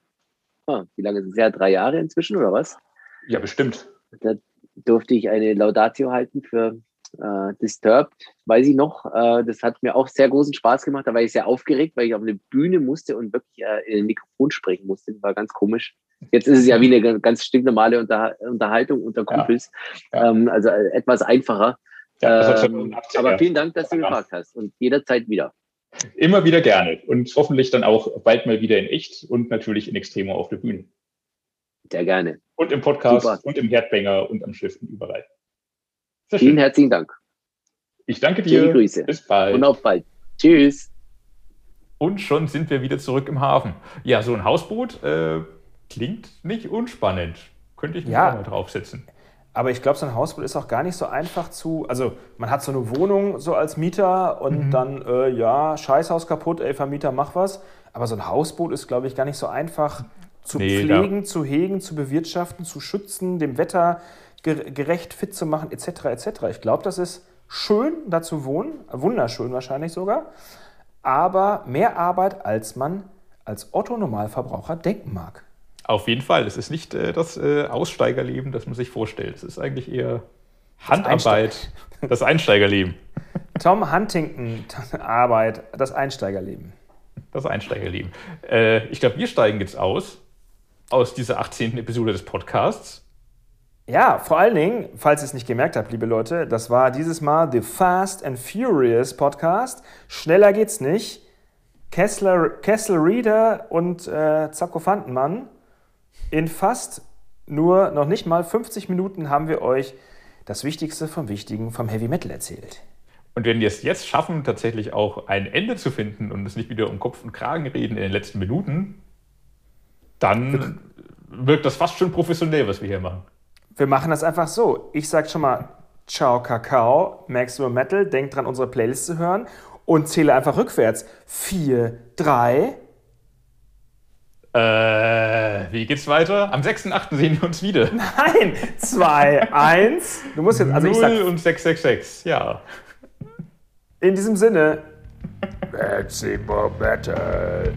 oh, wie lange ist es ja? Drei Jahre inzwischen oder was? Ja, bestimmt. Da durfte ich eine Laudatio halten für äh, Disturbed, weiß ich noch. Äh, das hat mir auch sehr großen Spaß gemacht. Da war ich sehr aufgeregt, weil ich auf eine Bühne musste und wirklich äh, in ein Mikrofon sprechen musste. Das war ganz komisch. Jetzt ist es ja wie eine ganz stinknormale Unter Unterhaltung unter Kumpels. Ja. Ja. Ähm, also äh, etwas einfacher. Ja, ähm, aber vielen Dank, dass du gefragt hast und jederzeit wieder. Immer wieder gerne und hoffentlich dann auch bald mal wieder in echt und natürlich in Extremo auf der Bühne. Sehr gerne. Und im Podcast Super. und im Herdbanger und am Schiff und überall. Sehr Vielen schön. herzlichen Dank. Ich danke dir. Schöne Grüße. Bis bald. Und auf bald. Tschüss. Und schon sind wir wieder zurück im Hafen. Ja, so ein Hausboot äh, klingt nicht unspannend. Könnte ich mich ja. auch mal draufsetzen. Aber ich glaube, so ein Hausboot ist auch gar nicht so einfach zu. Also, man hat so eine Wohnung so als Mieter und mhm. dann, äh, ja, Scheißhaus kaputt, ey, Vermieter, mach was. Aber so ein Hausboot ist, glaube ich, gar nicht so einfach zu nee, pflegen, zu hegen, zu bewirtschaften, zu schützen, dem Wetter gerecht fit zu machen, etc. etc. Ich glaube, das ist schön, da zu wohnen, wunderschön wahrscheinlich sogar, aber mehr Arbeit, als man als Otto-Normalverbraucher denken mag. Auf jeden Fall. Es ist nicht äh, das äh, Aussteigerleben, das man sich vorstellt. Es ist eigentlich eher Handarbeit, das, das Einsteigerleben. Tom Huntington Arbeit, das Einsteigerleben. Das Einsteigerleben. Äh, ich glaube, wir steigen jetzt aus, aus dieser 18. Episode des Podcasts. Ja, vor allen Dingen, falls ihr es nicht gemerkt habt, liebe Leute, das war dieses Mal The Fast and Furious Podcast. Schneller geht's nicht. Kessler, Kessel Reader und äh, Zacko Fantenmann in fast nur noch nicht mal 50 Minuten haben wir euch das Wichtigste vom Wichtigen vom Heavy Metal erzählt. Und wenn wir es jetzt schaffen, tatsächlich auch ein Ende zu finden und es nicht wieder um Kopf und Kragen reden in den letzten Minuten, dann wirkt das fast schon professionell, was wir hier machen. Wir machen das einfach so. Ich sage schon mal Ciao Kakao, Maximum Metal, denkt dran, unsere Playlist zu hören und zähle einfach rückwärts. 4, 3, äh, wie geht's weiter? Am 6.8. sehen wir uns wieder. Nein, 2, 1. Du musst jetzt, also 0 ich sag, und 666, ja. In diesem Sinne, Maximum Metal.